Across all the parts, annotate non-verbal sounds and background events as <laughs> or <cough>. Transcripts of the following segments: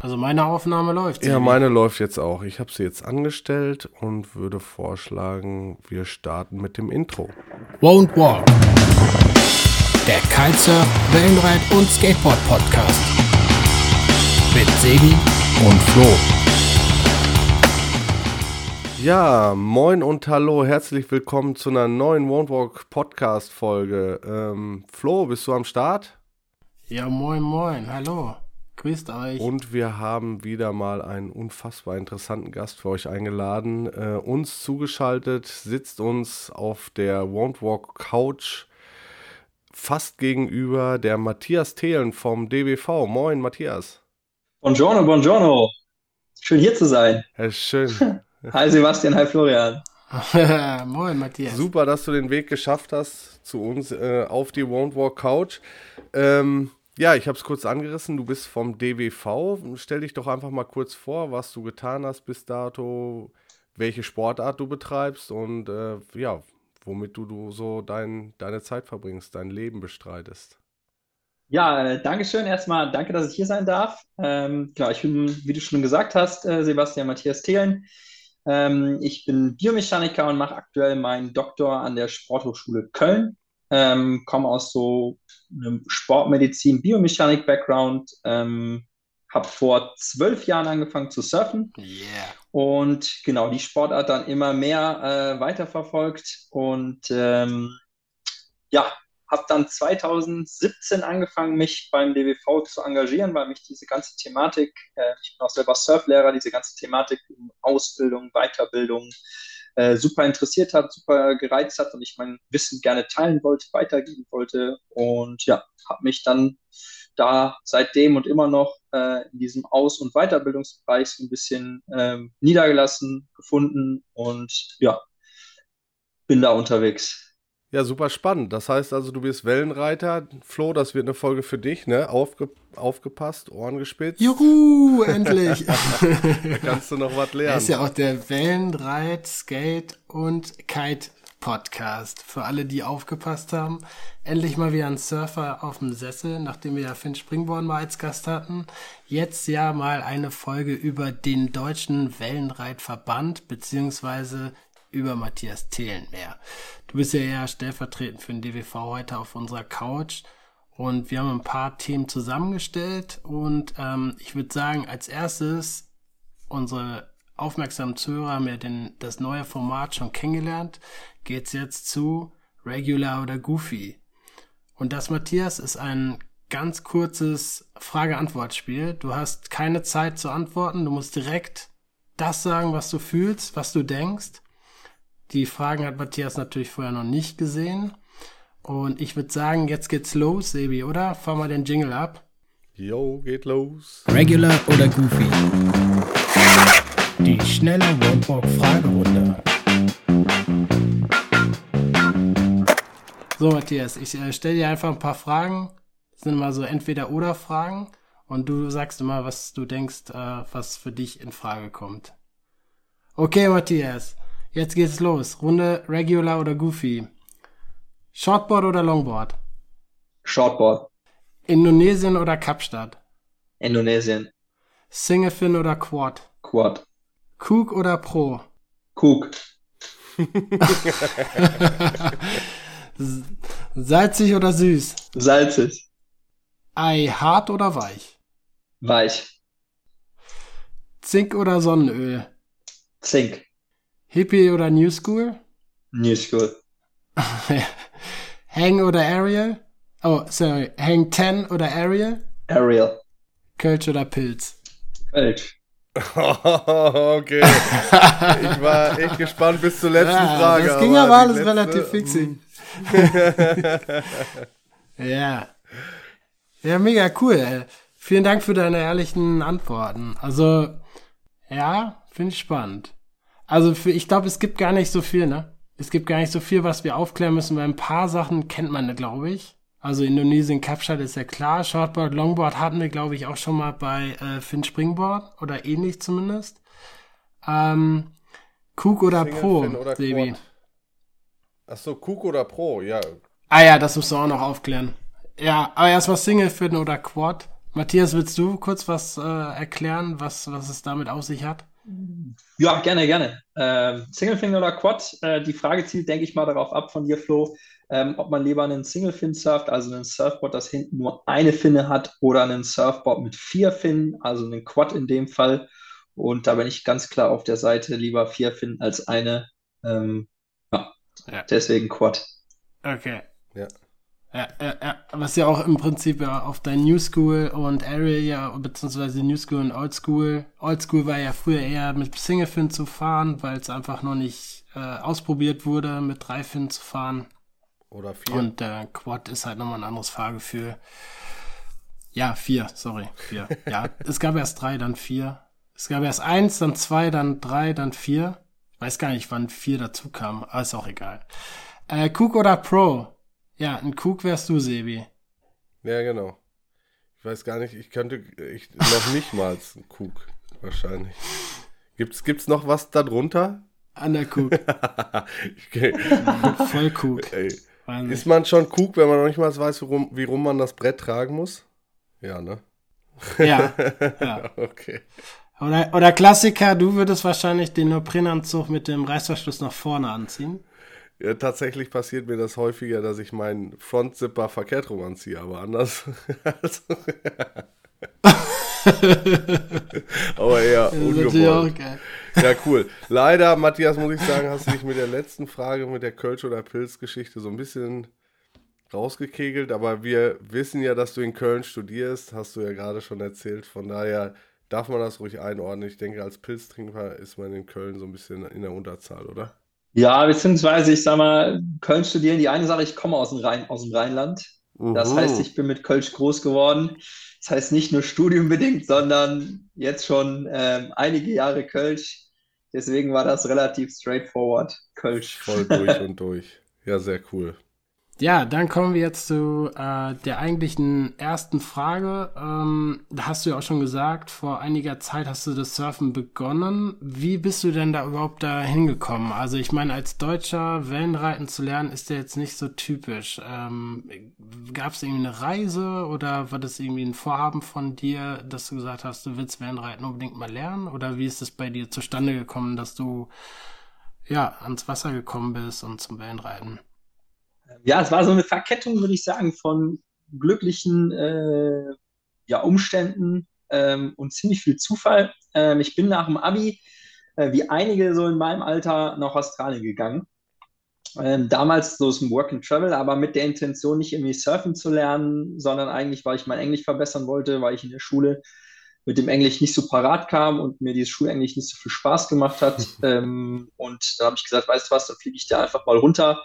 Also meine Aufnahme läuft. Ja, meine läuft jetzt auch. Ich habe sie jetzt angestellt und würde vorschlagen, wir starten mit dem Intro. Won't Walk. Der Kitesurf, Wellenreit und Skateboard Podcast. Mit Sebi und Flo. Ja, moin und hallo, herzlich willkommen zu einer neuen Won't Walk Podcast Folge. Ähm, Flo, bist du am Start? Ja, moin, moin, hallo. Grüßt euch. Und wir haben wieder mal einen unfassbar interessanten Gast für euch eingeladen. Äh, uns zugeschaltet sitzt uns auf der Won't Walk Couch fast gegenüber der Matthias Thelen vom DWV. Moin, Matthias. Buongiorno, buongiorno. Schön hier zu sein. Ja, schön. <laughs> hi Sebastian, hi Florian. <laughs> Moin, Matthias. Super, dass du den Weg geschafft hast zu uns äh, auf die Won't Walk Couch. Ähm, ja, ich habe es kurz angerissen. Du bist vom DWV. Stell dich doch einfach mal kurz vor, was du getan hast bis dato, welche Sportart du betreibst und äh, ja, womit du, du so dein, deine Zeit verbringst, dein Leben bestreitest. Ja, äh, danke schön erstmal. Danke, dass ich hier sein darf. Ähm, genau, ich bin, wie du schon gesagt hast, äh, Sebastian Matthias Thelen. Ähm, ich bin Biomechaniker und mache aktuell meinen Doktor an der Sporthochschule Köln. Ähm, komme aus so einem Sportmedizin, Biomechanik-Background. Ähm, habe vor zwölf Jahren angefangen zu surfen. Yeah. Und genau, die Sportart dann immer mehr äh, weiterverfolgt. Und ähm, ja, habe dann 2017 angefangen, mich beim DWV zu engagieren, weil mich diese ganze Thematik, äh, ich bin auch selber Surflehrer, diese ganze Thematik Ausbildung, Weiterbildung äh, super interessiert hat, super gereizt hat und ich mein Wissen gerne teilen wollte, weitergeben wollte. Und ja, habe mich dann da seitdem und immer noch äh, in diesem Aus- und Weiterbildungsbereich so ein bisschen ähm, niedergelassen, gefunden und ja, bin da unterwegs. Ja, super spannend. Das heißt also, du bist Wellenreiter. Flo, das wird eine Folge für dich, ne? Aufge aufgepasst, Ohren gespitzt. Juhu, endlich. <laughs> da kannst du noch was lernen. Das ist ja auch der Wellenreit, Skate und Kite Podcast. Für alle, die aufgepasst haben. Endlich mal wieder ein Surfer auf dem Sessel, nachdem wir ja Finn Springborn mal als Gast hatten. Jetzt ja mal eine Folge über den deutschen Wellenreitverband, beziehungsweise über Matthias Thelen mehr. Du bist ja eher stellvertretend für den DWV heute auf unserer Couch und wir haben ein paar Themen zusammengestellt und ähm, ich würde sagen, als erstes unsere aufmerksamen Zuhörer haben ja den, das neue Format schon kennengelernt, geht's jetzt zu Regular oder Goofy. Und das, Matthias, ist ein ganz kurzes Frage-Antwort-Spiel. Du hast keine Zeit zu antworten, du musst direkt das sagen, was du fühlst, was du denkst. Die Fragen hat Matthias natürlich vorher noch nicht gesehen. Und ich würde sagen, jetzt geht's los, Sebi, oder? Fahr mal den Jingle ab. Yo, geht los. Regular oder Goofy? Die schnelle Roadwalk-Fragerunde. So, Matthias, ich äh, stelle dir einfach ein paar Fragen. Das sind immer so Entweder-Oder-Fragen. Und du sagst immer, was du denkst, äh, was für dich in Frage kommt. Okay, Matthias. Jetzt geht's los. Runde Regular oder Goofy. Shortboard oder Longboard? Shortboard. Indonesien oder Kapstadt? Indonesien. Single Fin oder Quad? Quad. Cook oder Pro? Cook. <laughs> Salzig oder süß? Salzig. Ei hart oder weich? Weich. Zink oder Sonnenöl? Zink. Hippie oder New School? New School. <laughs> Hang oder Ariel? Oh, sorry. Hang 10 oder Ariel? Ariel. Kölsch oder Pilz? Kölsch. <laughs> okay. Ich war echt gespannt bis zur letzten Ja, Frage. das ging aber alles letzte- relativ fixi. <laughs> ja. Ja, mega cool. Ey. Vielen Dank für deine ehrlichen Antworten. Also, ja, finde ich spannend. Also, für, ich glaube, es gibt gar nicht so viel, ne? Es gibt gar nicht so viel, was wir aufklären müssen, weil ein paar Sachen kennt man, glaube ich. Also Indonesien Kapstadt ist ja klar. Shortboard, Longboard hatten wir, glaube ich, auch schon mal bei äh, Finn Springboard oder ähnlich zumindest. Ähm, Cook oder Single Pro, Fin oder Sebi? Achso, Cook oder Pro, ja. Ah ja, das musst du auch noch aufklären. Ja, aber erstmal Single Fin oder Quad. Matthias, willst du kurz was äh, erklären, was, was es damit auf sich hat? Ja, gerne, gerne. Ähm, Singlefin oder Quad? Äh, die Frage zielt, denke ich mal, darauf ab von dir, Flo, ähm, ob man lieber einen Single-Fin surft, also einen Surfboard, das hinten nur eine Finne hat, oder einen Surfboard mit vier Finnen, also einen Quad in dem Fall. Und da bin ich ganz klar auf der Seite lieber vier Finnen als eine. Ähm, ja. ja, deswegen Quad. Okay. Ja. Ja, ja, ja, was ja auch im Prinzip ja auf dein New School und Area, ja, beziehungsweise New School und Old School. Old School war ja früher eher mit Single Fin zu fahren, weil es einfach noch nicht äh, ausprobiert wurde, mit drei Fin zu fahren. Oder vier. Und der äh, Quad ist halt nochmal ein anderes Fahrgefühl. Ja, vier, sorry, vier. <laughs> ja, es gab erst drei, dann vier. Es gab erst eins, dann zwei, dann drei, dann vier. Ich weiß gar nicht, wann vier dazu kam, aber ist auch egal. Äh, Cook oder Pro? Ja, ein Cook wärst du, Sebi. Ja, genau. Ich weiß gar nicht, ich könnte ich, noch nicht mal <laughs> ein Cook, wahrscheinlich. Gibt's, gibt's noch was darunter? An der okay. <laughs> <laughs> Voll. Ey. Ist man schon Cook, wenn man noch nicht mal weiß, warum, wie rum man das Brett tragen muss? Ja, ne? Ja. ja. okay. Oder, oder Klassiker, du würdest wahrscheinlich den Neoprenanzug mit dem Reißverschluss nach vorne anziehen. Ja, tatsächlich passiert mir das häufiger, dass ich meinen Frontzipper verkehrt rum anziehe, aber anders. <laughs> aber eher ungewollt. Ja, cool. Leider, Matthias, muss ich sagen, hast du dich mit der letzten Frage, mit der Kölsch- oder Pilz-Geschichte so ein bisschen rausgekegelt, aber wir wissen ja, dass du in Köln studierst, hast du ja gerade schon erzählt. Von daher darf man das ruhig einordnen. Ich denke, als Pilztrinker ist man in Köln so ein bisschen in der Unterzahl, oder? Ja, beziehungsweise ich sag mal, Köln studieren, die eine Sache, ich komme aus dem, Rhein, aus dem Rheinland. Das heißt, ich bin mit Kölsch groß geworden. Das heißt nicht nur studiumbedingt, sondern jetzt schon ähm, einige Jahre Kölsch. Deswegen war das relativ straightforward, Kölsch. Voll durch <laughs> und durch. Ja, sehr cool. Ja, dann kommen wir jetzt zu äh, der eigentlichen ersten Frage. Ähm, da hast du ja auch schon gesagt, vor einiger Zeit hast du das Surfen begonnen. Wie bist du denn da überhaupt da hingekommen? Also ich meine, als Deutscher Wellenreiten zu lernen, ist ja jetzt nicht so typisch. Ähm, Gab es irgendwie eine Reise oder war das irgendwie ein Vorhaben von dir, dass du gesagt hast, du willst Wellenreiten unbedingt mal lernen? Oder wie ist es bei dir zustande gekommen, dass du ja ans Wasser gekommen bist und zum Wellenreiten? Ja, es war so eine Verkettung, würde ich sagen, von glücklichen äh, ja, Umständen ähm, und ziemlich viel Zufall. Ähm, ich bin nach dem Abi, äh, wie einige so in meinem Alter, nach Australien gegangen. Ähm, damals so zum Work and Travel, aber mit der Intention, nicht irgendwie surfen zu lernen, sondern eigentlich, weil ich mein Englisch verbessern wollte, weil ich in der Schule mit dem Englisch nicht so parat kam und mir dieses Schulenglisch nicht so viel Spaß gemacht hat. <laughs> ähm, und da habe ich gesagt, weißt du was, dann fliege ich da einfach mal runter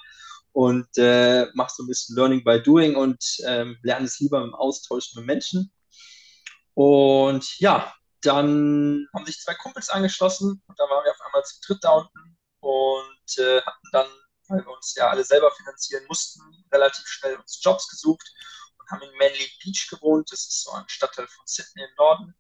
und äh, mache so ein bisschen Learning by Doing und ähm, lerne es lieber im Austausch mit Menschen. Und ja, dann haben sich zwei Kumpels angeschlossen und da waren wir auf einmal zu dritt da unten und äh, hatten dann, weil wir uns ja alle selber finanzieren mussten, relativ schnell uns Jobs gesucht und haben in Manly Beach gewohnt. Das ist so ein Stadtteil von Sydney im Norden.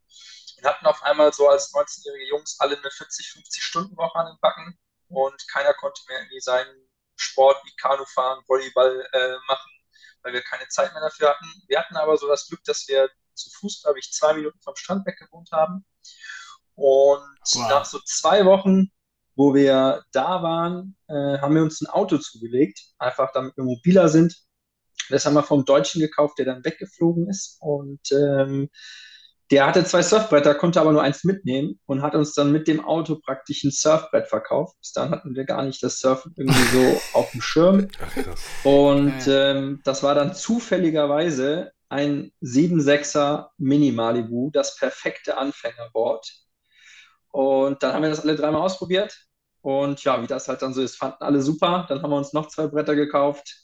Und hatten auf einmal so als 19-jährige Jungs alle eine 40, 50 Stunden Woche an den Backen und keiner konnte mehr irgendwie seinen Sport wie Kanufahren, Volleyball äh, machen, weil wir keine Zeit mehr dafür hatten. Wir hatten aber so das Glück, dass wir zu Fuß, glaube ich, zwei Minuten vom Strand weg gewohnt haben. Und wow. nach so zwei Wochen, wo wir da waren, äh, haben wir uns ein Auto zugelegt, einfach damit wir mobiler sind. Das haben wir vom Deutschen gekauft, der dann weggeflogen ist. Und ähm, der hatte zwei Surfbretter, konnte aber nur eins mitnehmen und hat uns dann mit dem Auto praktisch ein Surfbrett verkauft. Bis dann hatten wir gar nicht das Surfen irgendwie so <laughs> auf dem Schirm. Und ähm, das war dann zufälligerweise ein 7.6er Mini Malibu, das perfekte Anfängerboard. Und dann haben wir das alle dreimal ausprobiert. Und ja, wie das halt dann so ist, fanden alle super. Dann haben wir uns noch zwei Bretter gekauft,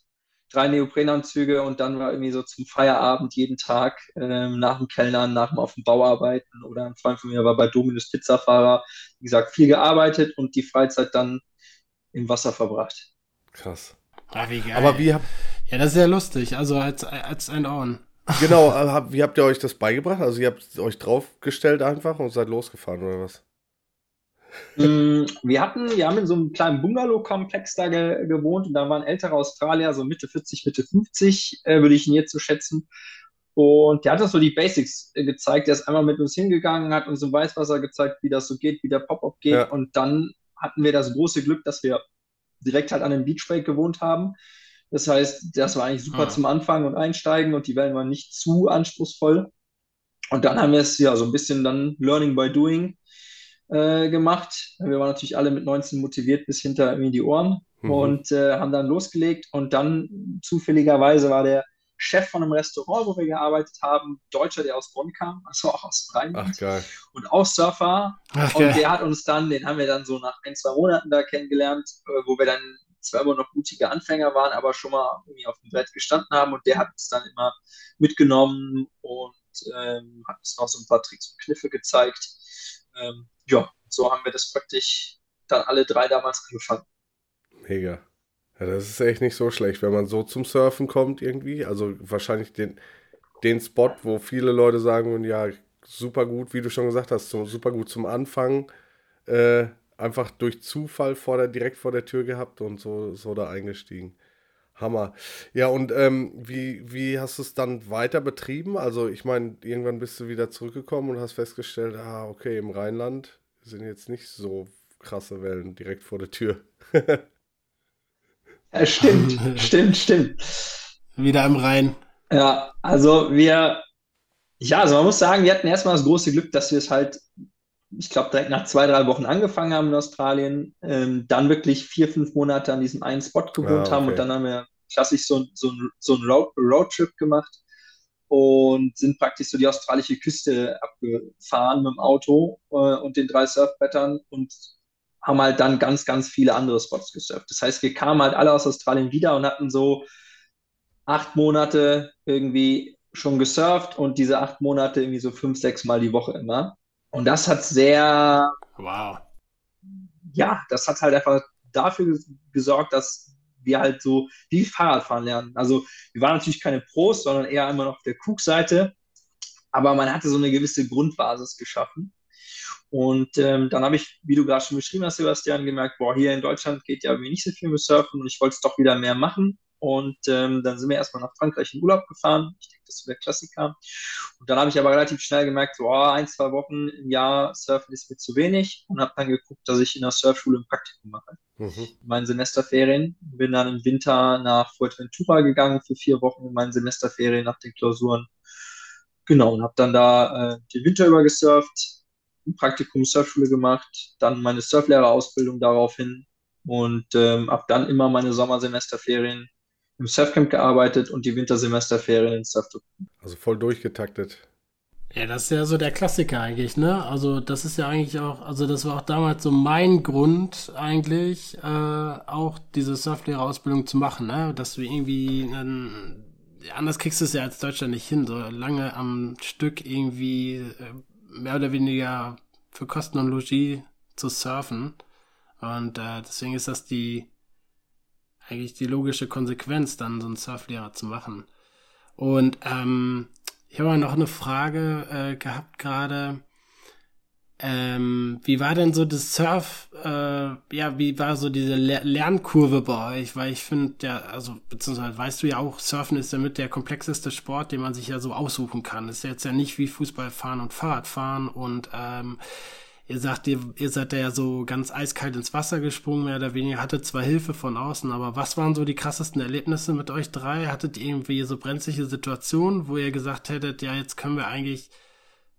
drei Neoprenanzüge und dann war irgendwie so zum Feierabend jeden Tag ähm, nach dem Kellnern, nach dem auf dem Bau arbeiten oder ein Freund von mir war bei Dominus Pizzafahrer, wie gesagt, viel gearbeitet und die Freizeit dann im Wasser verbracht. Krass. Ah, wie geil. Aber wie habt Ja, das ist sehr lustig, also als, als ein On. Genau, <laughs> äh, wie habt ihr euch das beigebracht? Also ihr habt euch draufgestellt einfach und seid losgefahren oder was? Mm, wir hatten, wir haben in so einem kleinen Bungalow-Komplex da ge gewohnt und da war ein älterer Australier, so Mitte 40, Mitte 50, äh, würde ich ihn jetzt so schätzen. Und der hat uns so die Basics äh, gezeigt. Der ist einmal mit uns hingegangen, hat uns im Weißwasser gezeigt, wie das so geht, wie der Pop-Up geht. Ja. Und dann hatten wir das große Glück, dass wir direkt halt an dem Beachbreak gewohnt haben. Das heißt, das war eigentlich super ah. zum Anfangen und Einsteigen und die Wellen waren nicht zu anspruchsvoll. Und dann haben wir es ja so ein bisschen dann Learning by Doing äh, gemacht. Wir waren natürlich alle mit 19 motiviert bis hinter irgendwie die Ohren mhm. und äh, haben dann losgelegt. Und dann zufälligerweise war der Chef von einem Restaurant, wo wir gearbeitet haben, Deutscher, der aus Bonn kam, also auch aus Rheinland. Und auch Surfer. Ach, und der hat uns dann, den haben wir dann so nach ein, zwei Monaten da kennengelernt, äh, wo wir dann zwar immer noch mutige Anfänger waren, aber schon mal irgendwie auf dem Brett gestanden haben. Und der hat uns dann immer mitgenommen und ähm, hat uns noch so ein paar Tricks und Kniffe gezeigt. Ähm, ja, so haben wir das praktisch dann alle drei damals angefangen. Mega. Ja, das ist echt nicht so schlecht, wenn man so zum Surfen kommt irgendwie. Also wahrscheinlich den, den Spot, wo viele Leute sagen, ja, super gut, wie du schon gesagt hast, so super gut zum Anfang. Äh, einfach durch Zufall vor der, direkt vor der Tür gehabt und so, so da eingestiegen. Hammer. Ja, und ähm, wie, wie hast du es dann weiter betrieben? Also, ich meine, irgendwann bist du wieder zurückgekommen und hast festgestellt, ah, okay, im Rheinland sind jetzt nicht so krasse Wellen direkt vor der Tür. ja, stimmt, <laughs> stimmt, stimmt. Wieder im Rhein. Ja, also wir, ja, also man muss sagen, wir hatten erstmal das große Glück, dass wir es halt, ich glaube, direkt nach zwei, drei Wochen angefangen haben in Australien, ähm, dann wirklich vier, fünf Monate an diesem einen Spot gewohnt ah, okay. haben und dann haben wir klassisch so, so, so einen Road, Roadtrip gemacht und sind praktisch so die australische Küste abgefahren mit dem Auto äh, und den drei Surfbrettern und haben halt dann ganz, ganz viele andere Spots gesurft. Das heißt, wir kamen halt alle aus Australien wieder und hatten so acht Monate irgendwie schon gesurft und diese acht Monate irgendwie so fünf, sechs Mal die Woche immer. Und das hat sehr, wow. Ja, das hat halt einfach dafür gesorgt, dass wir halt so wie Fahrradfahren lernen. Also wir waren natürlich keine Pros, sondern eher immer noch auf der Krugseite, aber man hatte so eine gewisse Grundbasis geschaffen. Und ähm, dann habe ich, wie du gerade schon beschrieben hast, Sebastian, gemerkt, boah, hier in Deutschland geht ja irgendwie nicht so viel mit Surfen und ich wollte es doch wieder mehr machen. Und ähm, dann sind wir erstmal nach Frankreich in Urlaub gefahren. Ich das ist der Klassiker. Und dann habe ich aber relativ schnell gemerkt, so, oh, ein, zwei Wochen im Jahr Surfen ist mir zu wenig und habe dann geguckt, dass ich in der Surfschule ein Praktikum mache. Mhm. In meinen Semesterferien. Bin dann im Winter nach Fuerteventura gegangen für vier Wochen in meinen Semesterferien nach den Klausuren. Genau, und habe dann da äh, den Winter über gesurft, ein Praktikum Surfschule gemacht, dann meine Surflehrerausbildung daraufhin und ähm, habe dann immer meine Sommersemesterferien im Surfcamp gearbeitet und die Wintersemesterferien in Surfcamp. Also voll durchgetaktet. Ja, das ist ja so der Klassiker eigentlich, ne? Also das ist ja eigentlich auch, also das war auch damals so mein Grund eigentlich, äh, auch diese Surflehrerausbildung zu machen, ne? Dass du irgendwie, ähm, anders kriegst du es ja als Deutscher nicht hin, so lange am Stück irgendwie äh, mehr oder weniger für Kosten und Logis zu surfen. Und äh, deswegen ist das die eigentlich die logische Konsequenz, dann so einen Surflehrer zu machen. Und ähm, ich habe noch eine Frage äh, gehabt gerade. Ähm, wie war denn so das Surf, äh, ja, wie war so diese Le Lernkurve bei euch? Weil ich finde, ja, also, beziehungsweise weißt du ja auch, Surfen ist ja mit der komplexeste Sport, den man sich ja so aussuchen kann. Ist jetzt ja nicht wie Fußball fahren und Fahrradfahren und ähm, Ihr sagt, ihr, ihr seid ja so ganz eiskalt ins Wasser gesprungen, mehr oder weniger, hattet zwar Hilfe von außen, aber was waren so die krassesten Erlebnisse mit euch drei? Hattet ihr irgendwie so brenzliche Situationen, wo ihr gesagt hättet, ja, jetzt können wir eigentlich,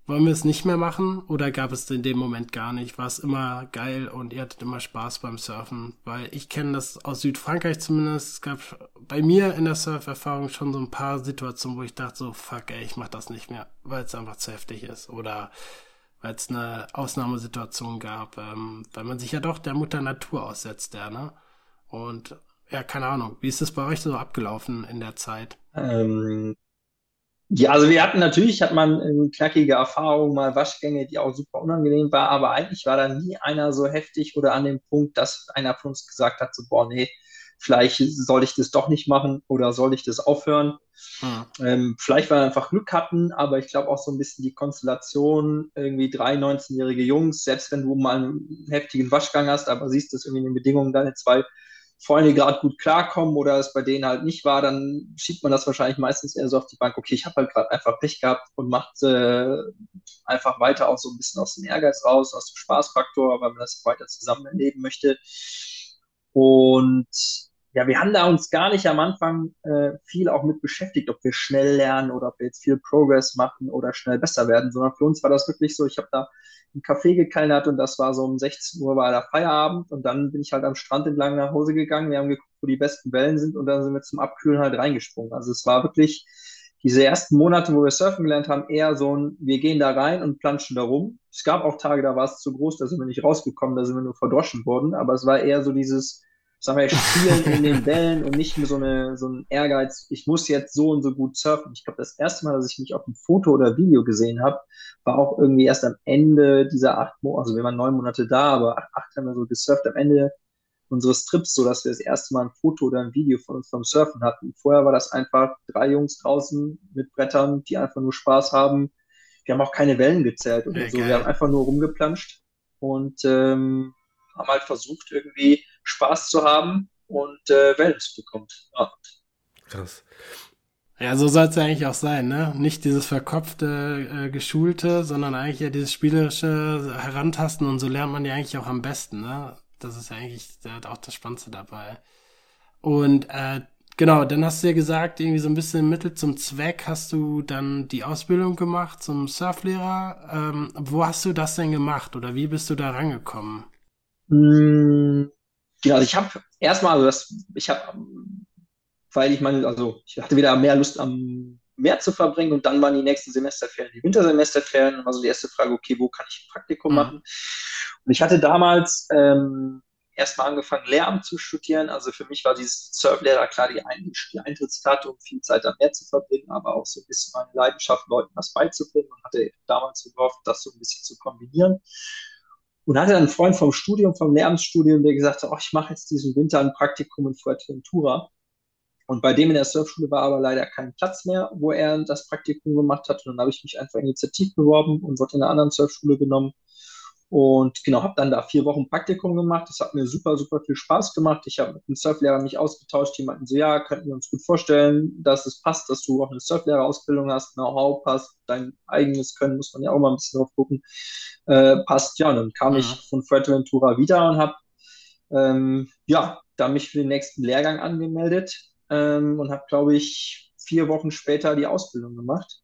wollen wir es nicht mehr machen? Oder gab es in dem Moment gar nicht? War es immer geil und ihr hattet immer Spaß beim Surfen? Weil ich kenne das aus Südfrankreich zumindest. Es gab bei mir in der Surferfahrung schon so ein paar Situationen, wo ich dachte so, fuck ey, ich mach das nicht mehr, weil es einfach zu heftig ist. Oder weil es eine Ausnahmesituation gab, ähm, weil man sich ja doch der Mutter Natur aussetzt, ja, ne? Und ja, keine Ahnung, wie ist das bei euch so abgelaufen in der Zeit? Ähm, ja, also wir hatten natürlich, hat man eine knackige Erfahrung, mal Waschgänge, die auch super unangenehm war, aber eigentlich war da nie einer so heftig oder an dem Punkt, dass einer von uns gesagt hat, so, boah, nee, vielleicht soll ich das doch nicht machen oder soll ich das aufhören. Hm. Ähm, vielleicht, weil wir einfach Glück hatten, aber ich glaube auch so ein bisschen die Konstellation, irgendwie drei 19-jährige Jungs, selbst wenn du mal einen heftigen Waschgang hast, aber siehst, dass irgendwie in den Bedingungen deine zwei Freunde gerade gut klarkommen oder es bei denen halt nicht war, dann schiebt man das wahrscheinlich meistens eher so auf die Bank, okay, ich habe halt gerade einfach Pech gehabt und macht äh, einfach weiter auch so ein bisschen aus dem Ehrgeiz raus, aus dem Spaßfaktor, weil man das weiter zusammen erleben möchte. Und ja, wir haben da uns gar nicht am Anfang äh, viel auch mit beschäftigt, ob wir schnell lernen oder ob wir jetzt viel Progress machen oder schnell besser werden, sondern für uns war das wirklich so, ich habe da einen Kaffee gekellnert und das war so um 16 Uhr war der Feierabend und dann bin ich halt am Strand entlang nach Hause gegangen, wir haben geguckt, wo die besten Wellen sind und dann sind wir zum Abkühlen halt reingesprungen. Also es war wirklich diese ersten Monate, wo wir surfen gelernt haben, eher so ein, wir gehen da rein und planschen da rum. Es gab auch Tage, da war es zu groß, da sind wir nicht rausgekommen, da sind wir nur verdroschen worden, aber es war eher so dieses, sagen wir, spielen in den Wellen und nicht so, eine, so ein Ehrgeiz, ich muss jetzt so und so gut surfen. Ich glaube, das erste Mal, dass ich mich auf einem Foto oder Video gesehen habe, war auch irgendwie erst am Ende dieser acht Monate, also wir waren neun Monate da, aber acht, acht haben wir so gesurft am Ende unseres Trips, so dass wir das erste Mal ein Foto oder ein Video von uns vom Surfen hatten. Vorher war das einfach drei Jungs draußen mit Brettern, die einfach nur Spaß haben. Wir haben auch keine Wellen gezählt oder ja, so. Wir haben einfach nur rumgeplanscht und ähm, haben halt versucht, irgendwie Spaß zu haben und äh, Wellen zu bekommen. Ja. Krass. Ja, so soll es ja eigentlich auch sein, ne? Nicht dieses verkopfte, äh, geschulte, sondern eigentlich ja dieses spielerische Herantasten und so lernt man ja eigentlich auch am besten, ne? Das ist ja eigentlich auch das Spannendste dabei. Und äh, genau, dann hast du ja gesagt, irgendwie so ein bisschen Mittel zum Zweck hast du dann die Ausbildung gemacht zum Surflehrer. Ähm, wo hast du das denn gemacht oder wie bist du da rangekommen? Genau, also ich habe erstmal, also das, ich habe, weil ich meine, also ich hatte wieder mehr Lust am Meer zu verbringen und dann waren die nächsten Semesterferien, die Wintersemesterferien, also die erste Frage, okay, wo kann ich ein Praktikum mhm. machen? Und ich hatte damals ähm, erstmal angefangen, Lehramt zu studieren. Also für mich war dieses Surflehrer klar die, Ein die Eintrittskarte, um viel Zeit am Meer zu verbringen, aber auch so ein bisschen meine Leidenschaft, Leuten was beizubringen und hatte damals gehofft, das so ein bisschen zu kombinieren. Und hatte einen Freund vom Studium, vom Lehramtsstudium, der gesagt hat, oh, ich mache jetzt diesen Winter ein Praktikum in Fuerteventura. Und bei dem in der Surfschule war aber leider kein Platz mehr, wo er das Praktikum gemacht hat. Und dann habe ich mich einfach initiativ beworben und wurde in einer anderen Surfschule genommen. Und genau, habe dann da vier Wochen Praktikum gemacht. Das hat mir super, super viel Spaß gemacht. Ich habe mit dem Surflehrer mich ausgetauscht. Die meinten so, ja, könnten wir uns gut vorstellen, dass es passt, dass du auch eine Surflehrerausbildung hast, Know-how passt, dein eigenes Können, muss man ja auch mal ein bisschen drauf gucken, äh, passt. Ja, und dann kam mhm. ich von Fuerteventura wieder und habe ähm, ja, da mich für den nächsten Lehrgang angemeldet ähm, und habe, glaube ich, vier Wochen später die Ausbildung gemacht.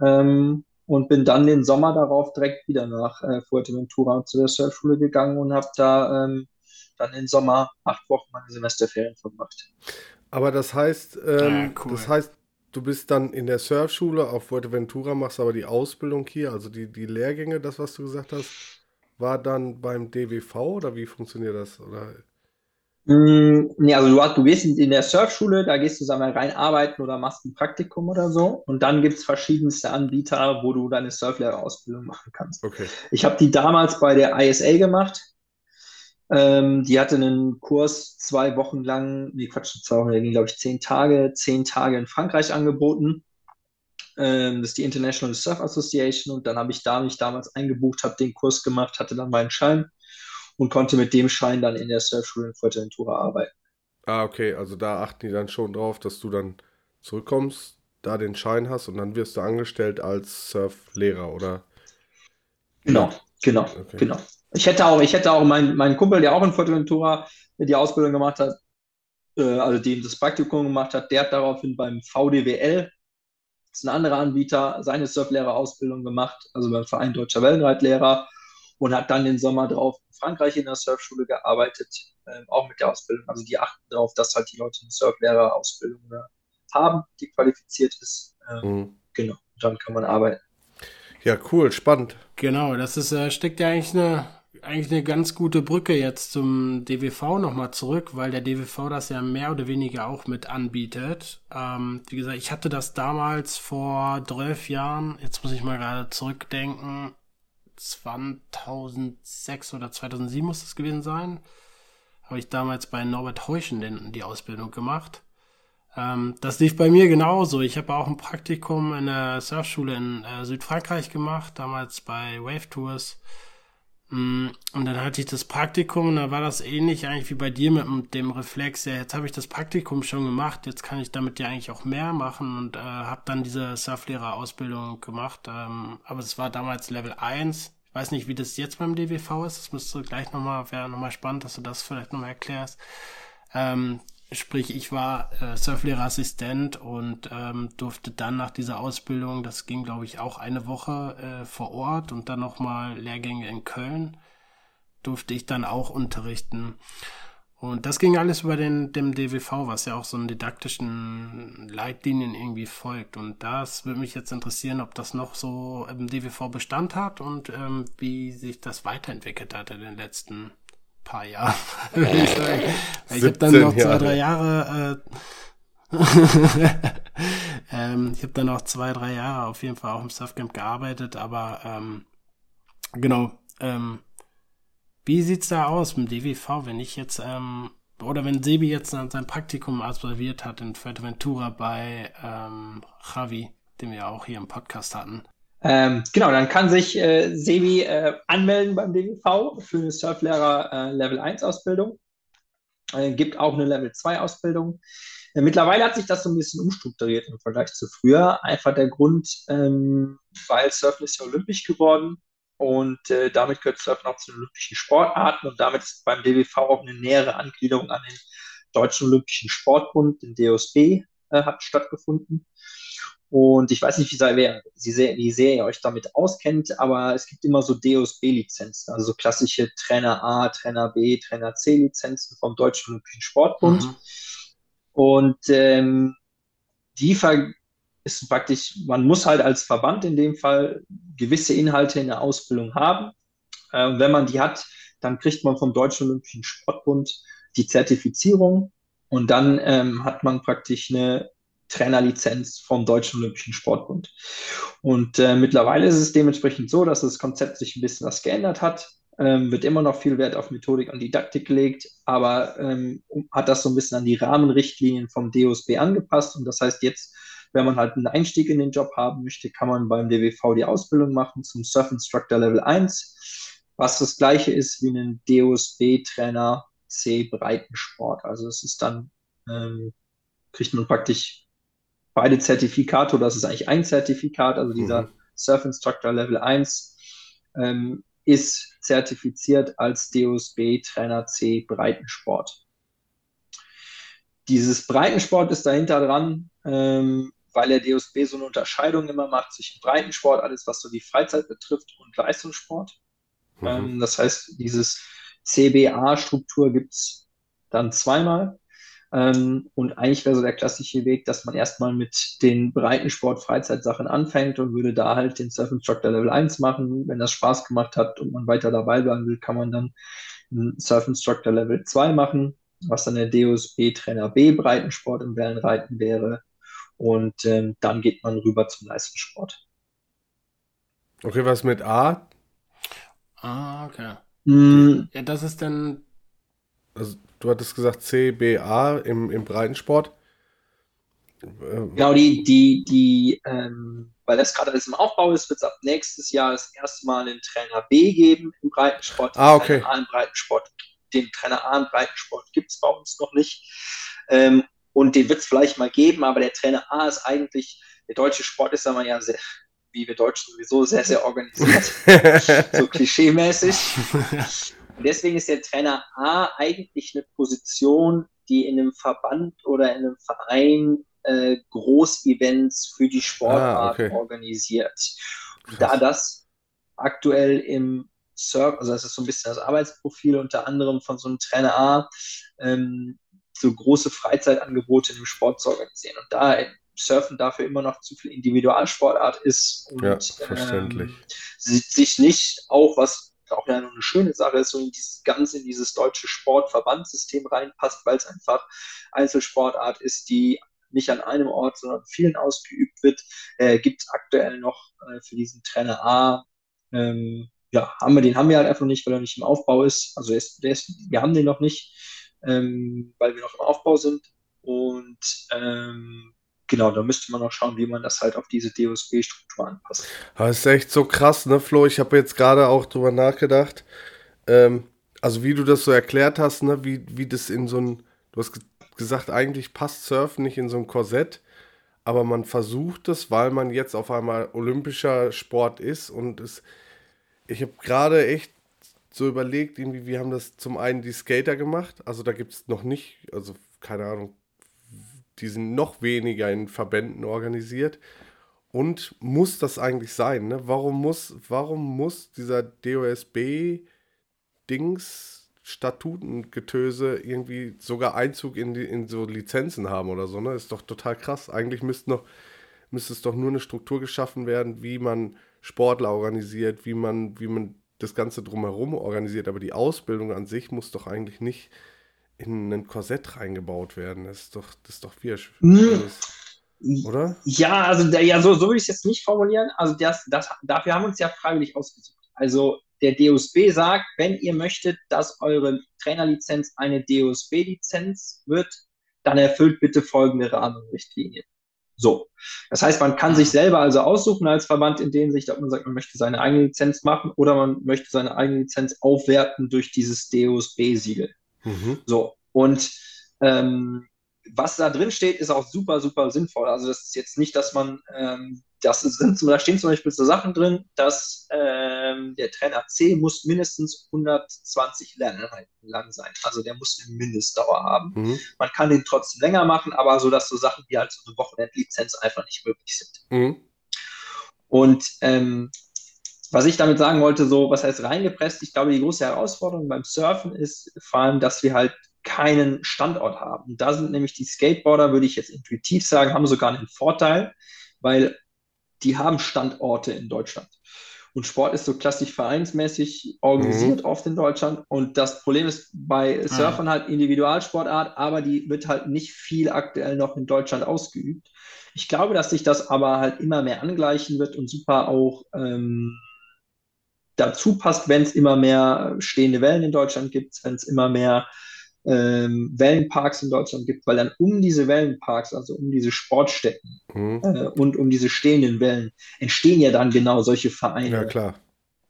Ähm, und bin dann den Sommer darauf direkt wieder nach äh, Fuerteventura zu der Surfschule gegangen und habe da ähm, dann im Sommer acht Wochen meine Semesterferien verbracht. Aber das heißt, ähm, ja, cool. das heißt, du bist dann in der Surfschule auf Fuerteventura, machst aber die Ausbildung hier, also die, die Lehrgänge, das, was du gesagt hast, war dann beim DWV oder wie funktioniert das? Oder nee, also du, du gehst in der Surfschule, da gehst du sagen wir, rein arbeiten oder machst ein Praktikum oder so. Und dann gibt es verschiedenste Anbieter, wo du deine Surflehrerausbildung machen kannst. Okay. Ich habe die damals bei der ISA gemacht. Ähm, die hatte einen Kurs zwei Wochen lang, nee, Quatsch, zwei Wochen, der ging, glaube ich, zehn Tage, zehn Tage in Frankreich angeboten. Ähm, das ist die International Surf Association. Und dann habe ich da mich damals eingebucht, habe den Kurs gemacht, hatte dann meinen Schein und konnte mit dem Schein dann in der Surfschule in Fuerteventura arbeiten. Ah, okay, also da achten die dann schon drauf, dass du dann zurückkommst, da den Schein hast und dann wirst du angestellt als Surflehrer, oder? Genau, genau, okay. genau. Ich hätte auch, ich hätte auch meinen mein Kumpel, der auch in Fuerteventura die Ausbildung gemacht hat, äh, also dem das Praktikum gemacht hat, der hat daraufhin beim VDWL, das ist ein anderer Anbieter, seine Surflehrerausbildung gemacht, also beim Verein Deutscher Wellenreitlehrer und hat dann den Sommer drauf in Frankreich in der Surfschule gearbeitet, äh, auch mit der Ausbildung. Also die achten darauf, dass halt die Leute eine Surflehrerausbildung haben, die qualifiziert ist. Äh, mhm. Genau, dann kann man arbeiten. Ja, cool, spannend. Genau, das ist, äh, steckt ja eigentlich eine, eigentlich eine ganz gute Brücke jetzt zum DWV nochmal zurück, weil der DWV das ja mehr oder weniger auch mit anbietet. Ähm, wie gesagt, ich hatte das damals vor zwölf Jahren, jetzt muss ich mal gerade zurückdenken, 2006 oder 2007 muss das gewesen sein. Habe ich damals bei Norbert Heuschen den, die Ausbildung gemacht. Ähm, das lief bei mir genauso. Ich habe auch ein Praktikum in der Surfschule in äh, Südfrankreich gemacht, damals bei Wave Tours. Mm, und dann hatte ich das Praktikum und da war das ähnlich eigentlich wie bei dir mit dem Reflex. Ja, jetzt habe ich das Praktikum schon gemacht, jetzt kann ich damit ja eigentlich auch mehr machen und äh, habe dann diese Surflehrer-Ausbildung gemacht. Ähm, aber es war damals Level 1. Ich weiß nicht, wie das jetzt beim DWV ist. Das müsste gleich nochmal, wäre nochmal spannend, dass du das vielleicht nochmal erklärst. Ähm, Sprich, ich war äh, Surflehrerassistent und ähm, durfte dann nach dieser Ausbildung, das ging glaube ich auch eine Woche äh, vor Ort und dann nochmal Lehrgänge in Köln, durfte ich dann auch unterrichten. Und das ging alles über den, dem DWV, was ja auch so einen didaktischen Leitlinien irgendwie folgt. Und das würde mich jetzt interessieren, ob das noch so im DWV Bestand hat und ähm, wie sich das weiterentwickelt hat in den letzten paar Jahre. <laughs> ich ich habe dann noch zwei, Jahre. drei Jahre. Äh, <laughs> ähm, ich habe dann noch zwei, drei Jahre auf jeden Fall auch im Surfcamp gearbeitet, aber ähm, genau. Ähm, wie sieht's da aus mit DWV, wenn ich jetzt ähm, oder wenn Sebi jetzt sein Praktikum absolviert hat in Fuerteventura bei ähm, Javi, den wir auch hier im Podcast hatten? Ähm, genau, dann kann sich äh, Sebi äh, anmelden beim DWV für eine Surflehrer äh, Level 1 Ausbildung. Äh, gibt auch eine Level 2 Ausbildung. Äh, mittlerweile hat sich das so ein bisschen umstrukturiert im Vergleich zu früher. Einfach der Grund, ähm, weil Surfen ist ja olympisch geworden und äh, damit gehört Surfen auch zu den olympischen Sportarten und damit ist beim DWV auch eine nähere Angliederung an den Deutschen Olympischen Sportbund, den DOSB, hat stattgefunden. Und ich weiß nicht, wie sehr, wie sehr ihr euch damit auskennt, aber es gibt immer so DOSB-Lizenzen, also so klassische Trainer A, Trainer B, Trainer C-Lizenzen vom Deutschen Olympischen Sportbund. Mhm. Und ähm, die ist praktisch, man muss halt als Verband in dem Fall gewisse Inhalte in der Ausbildung haben. Äh, wenn man die hat, dann kriegt man vom Deutschen Olympischen Sportbund die Zertifizierung und dann ähm, hat man praktisch eine Trainerlizenz vom Deutschen Olympischen Sportbund. Und äh, mittlerweile ist es dementsprechend so, dass das Konzept sich ein bisschen was geändert hat. Ähm, wird immer noch viel Wert auf Methodik und Didaktik gelegt, aber ähm, hat das so ein bisschen an die Rahmenrichtlinien vom DOSB angepasst. Und das heißt jetzt, wenn man halt einen Einstieg in den Job haben möchte, kann man beim DWV die Ausbildung machen zum Surf Instructor Level 1, was das gleiche ist wie ein DOSB-Trainer C Breitensport. Also es ist dann, ähm, kriegt man praktisch beide Zertifikate, das ist eigentlich ein Zertifikat, also dieser mhm. Surf Instructor Level 1 ähm, ist zertifiziert als DOSB Trainer C Breitensport. Dieses Breitensport ist dahinter dran, ähm, weil der DOSB so eine Unterscheidung immer macht zwischen Breitensport, alles was so die Freizeit betrifft, und Leistungssport. Mhm. Ähm, das heißt, dieses CBA-Struktur gibt es dann zweimal. Ähm, und eigentlich wäre so der klassische Weg, dass man erstmal mit den Breitensport Freizeitsachen anfängt und würde da halt den Surf Instructor Level 1 machen. Wenn das Spaß gemacht hat und man weiter dabei bleiben will, kann man dann einen Surf Instructor Level 2 machen, was dann der DOSB Trainer B Breitensport im Wellenreiten wäre. Und ähm, dann geht man rüber zum Leistungssport. Okay, was mit A? Ah, okay. Mm. Ja, das ist dann. Also du hattest gesagt CBA im, im Breitensport. Ähm, genau, die, die, die, ähm, weil das gerade alles im Aufbau ist, wird es ab nächstes Jahr das erste Mal einen Trainer B geben im Breitensport. Ah, okay. Trainer A im Breitensport. Den Trainer A im Breitensport gibt es bei uns noch nicht. Ähm, und den wird es vielleicht mal geben, aber der Trainer A ist eigentlich, der deutsche Sport ist aber ja sehr, wie wir Deutschen sowieso sehr, sehr organisiert. <laughs> so klischeemäßig. <laughs> Und deswegen ist der Trainer A eigentlich eine Position, die in einem Verband oder in einem Verein äh, Großevents für die Sportart ah, okay. organisiert. Und da das aktuell im Surf, also das ist so ein bisschen das Arbeitsprofil unter anderem von so einem Trainer A, ähm, so große Freizeitangebote im Sport zu organisieren. Und da Surfen dafür immer noch zu viel Individualsportart ist und ja, verständlich. Ähm, sich nicht auch was auch eine schöne Sache ist, so in dieses Ganze, in dieses deutsche Sportverbandssystem reinpasst, weil es einfach Einzelsportart ist, die nicht an einem Ort, sondern vielen ausgeübt wird, äh, gibt es aktuell noch äh, für diesen Trainer A, ähm, ja, haben wir den haben wir halt einfach nicht, weil er nicht im Aufbau ist. Also ist, ist, wir haben den noch nicht, ähm, weil wir noch im Aufbau sind. Und ähm, genau, da müsste man noch schauen, wie man das halt auf diese DOSB-Struktur anpasst. Das ist echt so krass, ne, Flo? Ich habe jetzt gerade auch drüber nachgedacht. Ähm, also wie du das so erklärt hast, ne, wie, wie das in so ein, du hast gesagt, eigentlich passt Surfen nicht in so ein Korsett, aber man versucht es, weil man jetzt auf einmal olympischer Sport ist und es, ich habe gerade echt so überlegt, irgendwie, wir haben das zum einen die Skater gemacht, also da gibt es noch nicht, also keine Ahnung, die sind noch weniger in Verbänden organisiert. Und muss das eigentlich sein? Ne? Warum, muss, warum muss dieser DOSB-Dings, Statutengetöse irgendwie sogar Einzug in, die, in so Lizenzen haben oder so? Ne? Ist doch total krass. Eigentlich müsste, noch, müsste es doch nur eine Struktur geschaffen werden, wie man Sportler organisiert, wie man, wie man das Ganze drumherum organisiert. Aber die Ausbildung an sich muss doch eigentlich nicht in ein Korsett reingebaut werden. Das ist doch, das ist doch wirsch. Hm. Oder? Ja, also der, ja, so, so würde ich es jetzt nicht formulieren. Also das, das, dafür haben wir uns ja freiwillig ausgesucht. Also der DOSB sagt, wenn ihr möchtet, dass eure Trainerlizenz eine DOSB-Lizenz wird, dann erfüllt bitte folgende Rahmenrichtlinien. So. Das heißt, man kann sich selber also aussuchen als Verband in dem Sicht, ob man sagt, man möchte seine eigene Lizenz machen oder man möchte seine eigene Lizenz aufwerten durch dieses DOSB-Siegel. Mhm. So, und ähm, was da drin steht, ist auch super, super sinnvoll. Also das ist jetzt nicht, dass man, ähm, das sind, da stehen zum Beispiel so Sachen drin, dass ähm, der Trainer C muss mindestens 120 Lerneinheiten lang sein. Also der muss eine Mindestdauer haben. Mhm. Man kann den trotzdem länger machen, aber so, dass so Sachen wie halt so eine Wochenendlizenz einfach nicht möglich sind. Mhm. Und ähm, was ich damit sagen wollte, so, was heißt reingepresst? Ich glaube, die große Herausforderung beim Surfen ist vor allem, dass wir halt keinen Standort haben. Da sind nämlich die Skateboarder, würde ich jetzt intuitiv sagen, haben sogar einen Vorteil, weil die haben Standorte in Deutschland. Und Sport ist so klassisch vereinsmäßig organisiert mhm. oft in Deutschland. Und das Problem ist bei ah. Surfern mhm. halt Individualsportart, aber die wird halt nicht viel aktuell noch in Deutschland ausgeübt. Ich glaube, dass sich das aber halt immer mehr angleichen wird und super auch ähm, dazu passt, wenn es immer mehr stehende Wellen in Deutschland gibt, wenn es immer mehr ähm, Wellenparks in Deutschland gibt, weil dann um diese Wellenparks, also um diese Sportstätten mhm. äh, und um diese stehenden Wellen, entstehen ja dann genau solche Vereine. Ja, klar.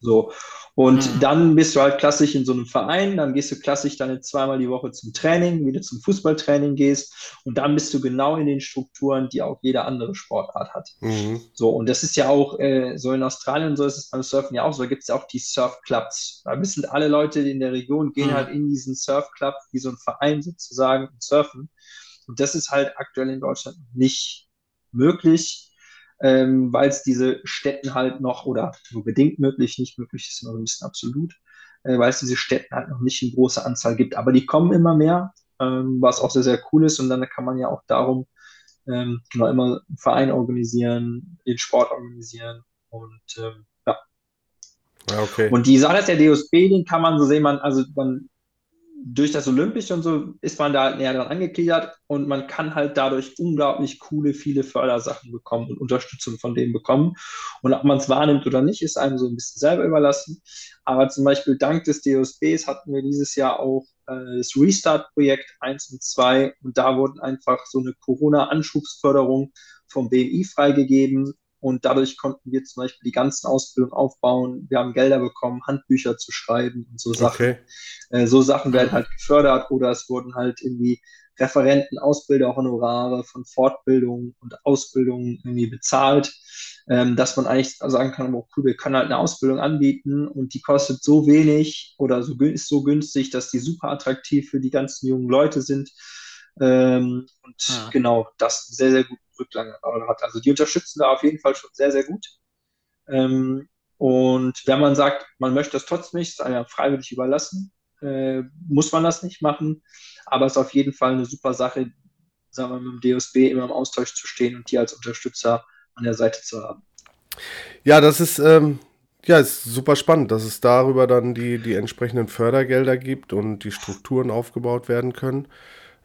So. Und mhm. dann bist du halt klassisch in so einem Verein, dann gehst du klassisch dann zweimal die Woche zum Training, wie du zum Fußballtraining gehst und dann bist du genau in den Strukturen, die auch jeder andere Sportart hat. Mhm. So, und das ist ja auch äh, so in Australien, so ist es beim Surfen ja auch so, da gibt es ja auch die Surfclubs. Da wissen alle Leute in der Region, gehen mhm. halt in diesen Surfclub wie so ein Verein sozusagen und surfen. Und das ist halt aktuell in Deutschland nicht möglich ähm, weil es diese Städten halt noch, oder nur bedingt möglich, nicht möglich ist immer so ein bisschen absolut, äh, weil es diese Städten halt noch nicht in großer Anzahl gibt. Aber die kommen immer mehr, ähm, was auch sehr, sehr cool ist. Und dann kann man ja auch darum ähm, genau immer einen Verein organisieren, den Sport organisieren und ähm, ja. ja okay. Und die Sache ist, der DOSB, den kann man so sehen, man, also man durch das Olympische und so ist man da näher dran angegliedert und man kann halt dadurch unglaublich coole, viele Fördersachen bekommen und Unterstützung von denen bekommen. Und ob man es wahrnimmt oder nicht, ist einem so ein bisschen selber überlassen. Aber zum Beispiel dank des DOSBs hatten wir dieses Jahr auch äh, das Restart-Projekt 1 und 2 und da wurden einfach so eine Corona-Anschubsförderung vom BMI freigegeben und dadurch konnten wir zum Beispiel die ganzen Ausbildungen aufbauen. Wir haben Gelder bekommen, Handbücher zu schreiben und so Sachen. Okay. Äh, so Sachen werden halt gefördert oder es wurden halt irgendwie Referenten, Ausbilder, Honorare von Fortbildungen und Ausbildungen irgendwie bezahlt, ähm, dass man eigentlich sagen kann, oh cool, wir können halt eine Ausbildung anbieten und die kostet so wenig oder so, ist so günstig, dass die super attraktiv für die ganzen jungen Leute sind. Ähm, und ja. genau, das sehr, sehr gut Rückgang hat. Also die unterstützen da auf jeden Fall schon sehr, sehr gut. Ähm, und wenn man sagt, man möchte das trotzdem nicht, ist einem freiwillig überlassen, äh, muss man das nicht machen. Aber es ist auf jeden Fall eine super Sache, sagen wir, mit dem DSB immer im Austausch zu stehen und die als Unterstützer an der Seite zu haben. Ja, das ist, ähm, ja, ist super spannend, dass es darüber dann die, die entsprechenden Fördergelder gibt und die Strukturen aufgebaut werden können.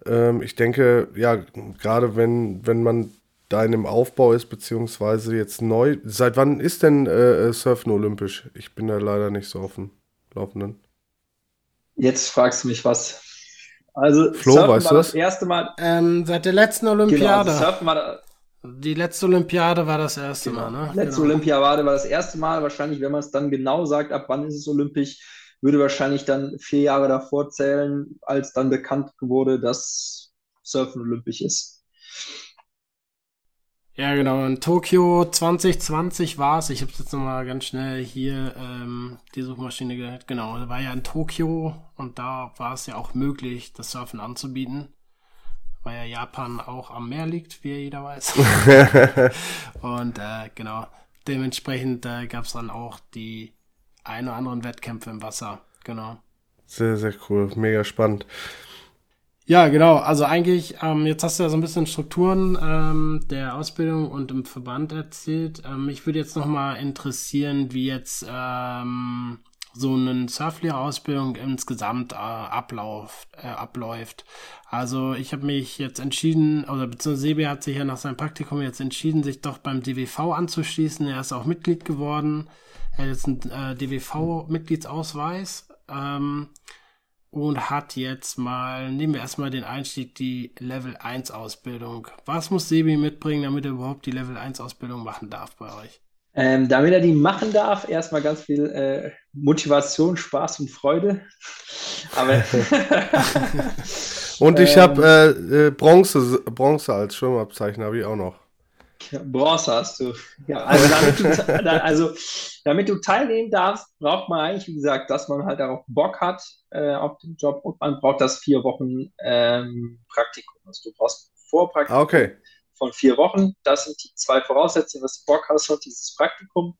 Ähm, ich denke, ja, gerade wenn, wenn man da in dem Aufbau ist, beziehungsweise jetzt neu. Seit wann ist denn äh, äh, Surfen olympisch? Ich bin da leider nicht so auf dem Laufenden. Jetzt fragst du mich was. Also, Flo, Surfen weißt war das erste Mal. Ähm, seit der letzten Olympiade. Genau, also Surfen war Die letzte Olympiade war das erste Genau. Mal, ne? Letzte Genau. Olympiade war das erste Mal. Wahrscheinlich, wenn man es dann genau sagt, ab wann ist es olympisch, würde wahrscheinlich dann vier Jahre davor zählen, als dann bekannt wurde, dass Surfen olympisch ist. Ja, genau. In Tokio 2020 war es. Ich habe jetzt nochmal ganz schnell hier ähm, die Suchmaschine gehört. Genau, war ja in Tokio und da war es ja auch möglich, das Surfen anzubieten. Weil ja Japan auch am Meer liegt, wie jeder weiß. <laughs> und äh, genau, dementsprechend äh, gab es dann auch die ein oder anderen Wettkämpfe im Wasser. Genau. Sehr, sehr cool. Mega spannend. Ja, genau. Also eigentlich, ähm, jetzt hast du ja so ein bisschen Strukturen ähm, der Ausbildung und im Verband erzählt. Ähm, mich würde jetzt nochmal interessieren, wie jetzt ähm, so eine Surflehrerausbildung insgesamt äh, ablauf, äh, abläuft. Also ich habe mich jetzt entschieden, oder beziehungsweise Sebi hat sich ja nach seinem Praktikum jetzt entschieden, sich doch beim DWV anzuschließen. Er ist auch Mitglied geworden. Er hat jetzt einen äh, DWV-Mitgliedsausweis. Ähm, und hat jetzt mal, nehmen wir erstmal den Einstieg, die Level 1 Ausbildung. Was muss Sebi mitbringen, damit er überhaupt die Level 1 Ausbildung machen darf bei euch? Ähm, damit er die machen darf, erstmal ganz viel äh, Motivation, Spaß und Freude. <laughs> Aber <laughs> Und ich Ähm. habe äh, äh, Bronze, Bronze als Schwimmabzeichen habe ich auch noch. Bronze hast du. Ja, also damit du, <laughs> da- also damit du teilnehmen darfst, braucht man eigentlich, wie gesagt, dass man halt darauf Bock hat, äh, auf den Job und man braucht das vier Wochen ähm, Praktikum. Also du brauchst ein Vorpraktikum Ah, okay. von vier Wochen. Das sind die zwei Voraussetzungen, dass du Bock hast auf dieses Praktikum.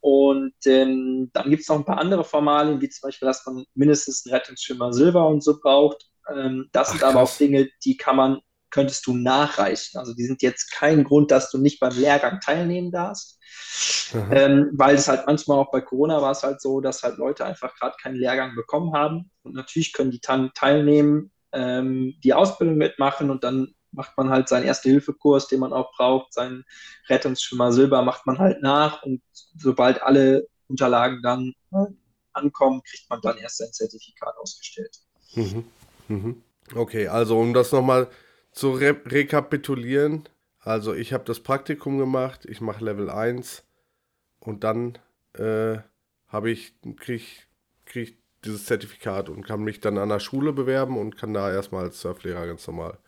Und ähm, dann gibt es noch ein paar andere Formalien, wie zum Beispiel, dass man mindestens einen Rettungsschwimmer Silber und so braucht. Ähm, das Ach, sind aber krass. auch Dinge, die kann man, könntest du nachreichen. Also die sind jetzt kein Grund, dass du nicht beim Lehrgang teilnehmen darfst. Ähm, weil es halt manchmal auch bei Corona war es halt so, dass halt Leute einfach gerade keinen Lehrgang bekommen haben. Und natürlich können die dann teilnehmen, ähm, die Ausbildung mitmachen und dann macht man halt seinen Erste-Hilfe-Kurs, den man auch braucht, seinen Rettungsschwimmer Silber macht man halt nach und sobald alle Unterlagen dann ankommen, kriegt man dann erst sein Zertifikat ausgestellt. Mhm. Mhm. Okay, also um das nochmal zu re rekapitulieren. Also ich habe das Praktikum gemacht, ich mache Level 1 und dann äh, habe ich, krieg, krieg ich dieses Zertifikat und kann mich dann an der Schule bewerben und kann da erstmal als Surflehrer ganz normal.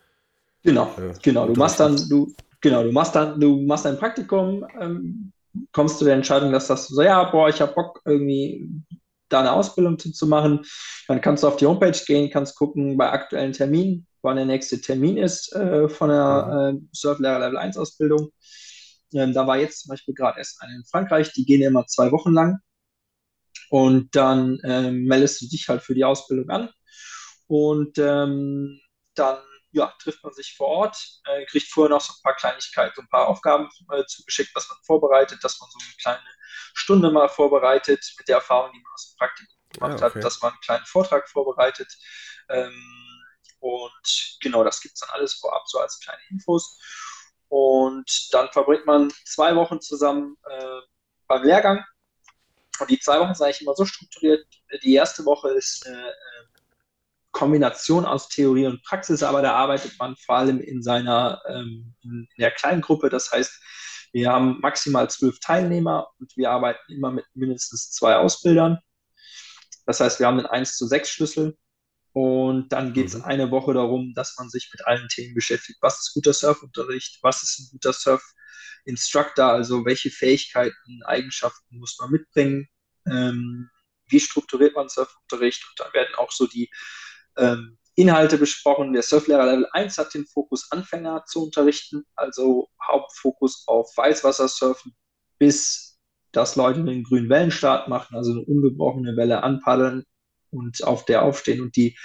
Genau, Ja, genau. Du machst dann, du, genau, du machst dann, du machst ein Praktikum, ähm, kommst zu der Entscheidung, dass das so, ja, boah, ich habe Bock, irgendwie da eine Ausbildung zu, zu machen. Dann kannst du auf die Homepage gehen, kannst gucken bei aktuellen Terminen, wann der nächste Termin ist äh, von der äh, Surflehrer Level 1 Ausbildung. Ähm, da war jetzt zum Beispiel gerade erst eine in Frankreich, die gehen immer zwei Wochen lang. Und dann ähm, meldest du dich halt für die Ausbildung an. Und ähm, dann ja, trifft man sich vor Ort, äh, kriegt vorher noch so ein paar Kleinigkeiten, so ein paar Aufgaben äh, zugeschickt, was man vorbereitet, dass man so eine kleine Stunde mal vorbereitet mit der Erfahrung, die man aus dem Praktikum gemacht Ah, okay. hat, dass man einen kleinen Vortrag vorbereitet. Ähm, und genau, das gibt es dann alles vorab, so als kleine Infos. Und dann verbringt man zwei Wochen zusammen äh, beim Lehrgang. Und die zwei Wochen sind eigentlich immer so strukturiert. Die erste Woche ist eine äh, Kombination aus Theorie und Praxis, aber da arbeitet man vor allem in seiner, ähm, in der kleinen Gruppe. Das heißt, wir haben maximal zwölf Teilnehmer und wir arbeiten immer mit mindestens zwei Ausbildern. Das heißt, wir haben einen 1 zu 6 Schlüssel. Und dann geht es Mhm. eine Woche darum, dass man sich mit allen Themen beschäftigt. Was ist guter Surfunterricht? Was ist ein guter Surf-Instructor? Also welche Fähigkeiten, Eigenschaften muss man mitbringen? Ähm, wie strukturiert man Surfunterricht? Und dann werden auch so die ähm, Inhalte besprochen. Der Surflehrer Level 1 hat den Fokus, Anfänger zu unterrichten, also Hauptfokus auf Weißwassersurfen, bis dass Leute den grünen Wellenstart machen, also eine ungebrochene Welle anpaddeln und auf der aufstehen und die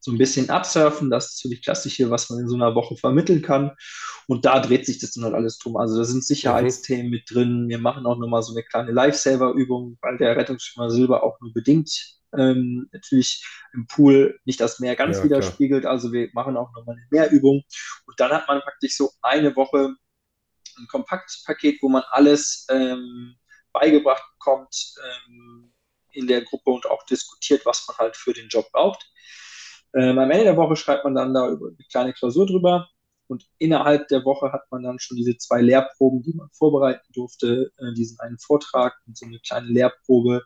so ein bisschen absurfen. Das ist so die klassische, was man in so einer Woche vermitteln kann. Und da dreht sich das dann halt alles drum. Also da sind Sicherheitsthemen mit drin. Wir machen auch nochmal so eine kleine Lifesaver-Übung, weil der Rettungsschwimmer Silber auch nur bedingt ähm, natürlich im Pool nicht das Meer ganz Ja, widerspiegelt. Also wir machen auch nochmal eine Mehrübung. Und dann hat man praktisch so eine Woche ein Kompaktpaket, wo man alles ähm, beigebracht bekommt ähm, in der Gruppe und auch diskutiert, was man halt für den Job braucht. Ähm, am Ende der Woche schreibt man dann da über eine kleine Klausur drüber und innerhalb der Woche hat man dann schon diese zwei Lehrproben, die man vorbereiten durfte, äh, diesen einen Vortrag und so eine kleine Lehrprobe,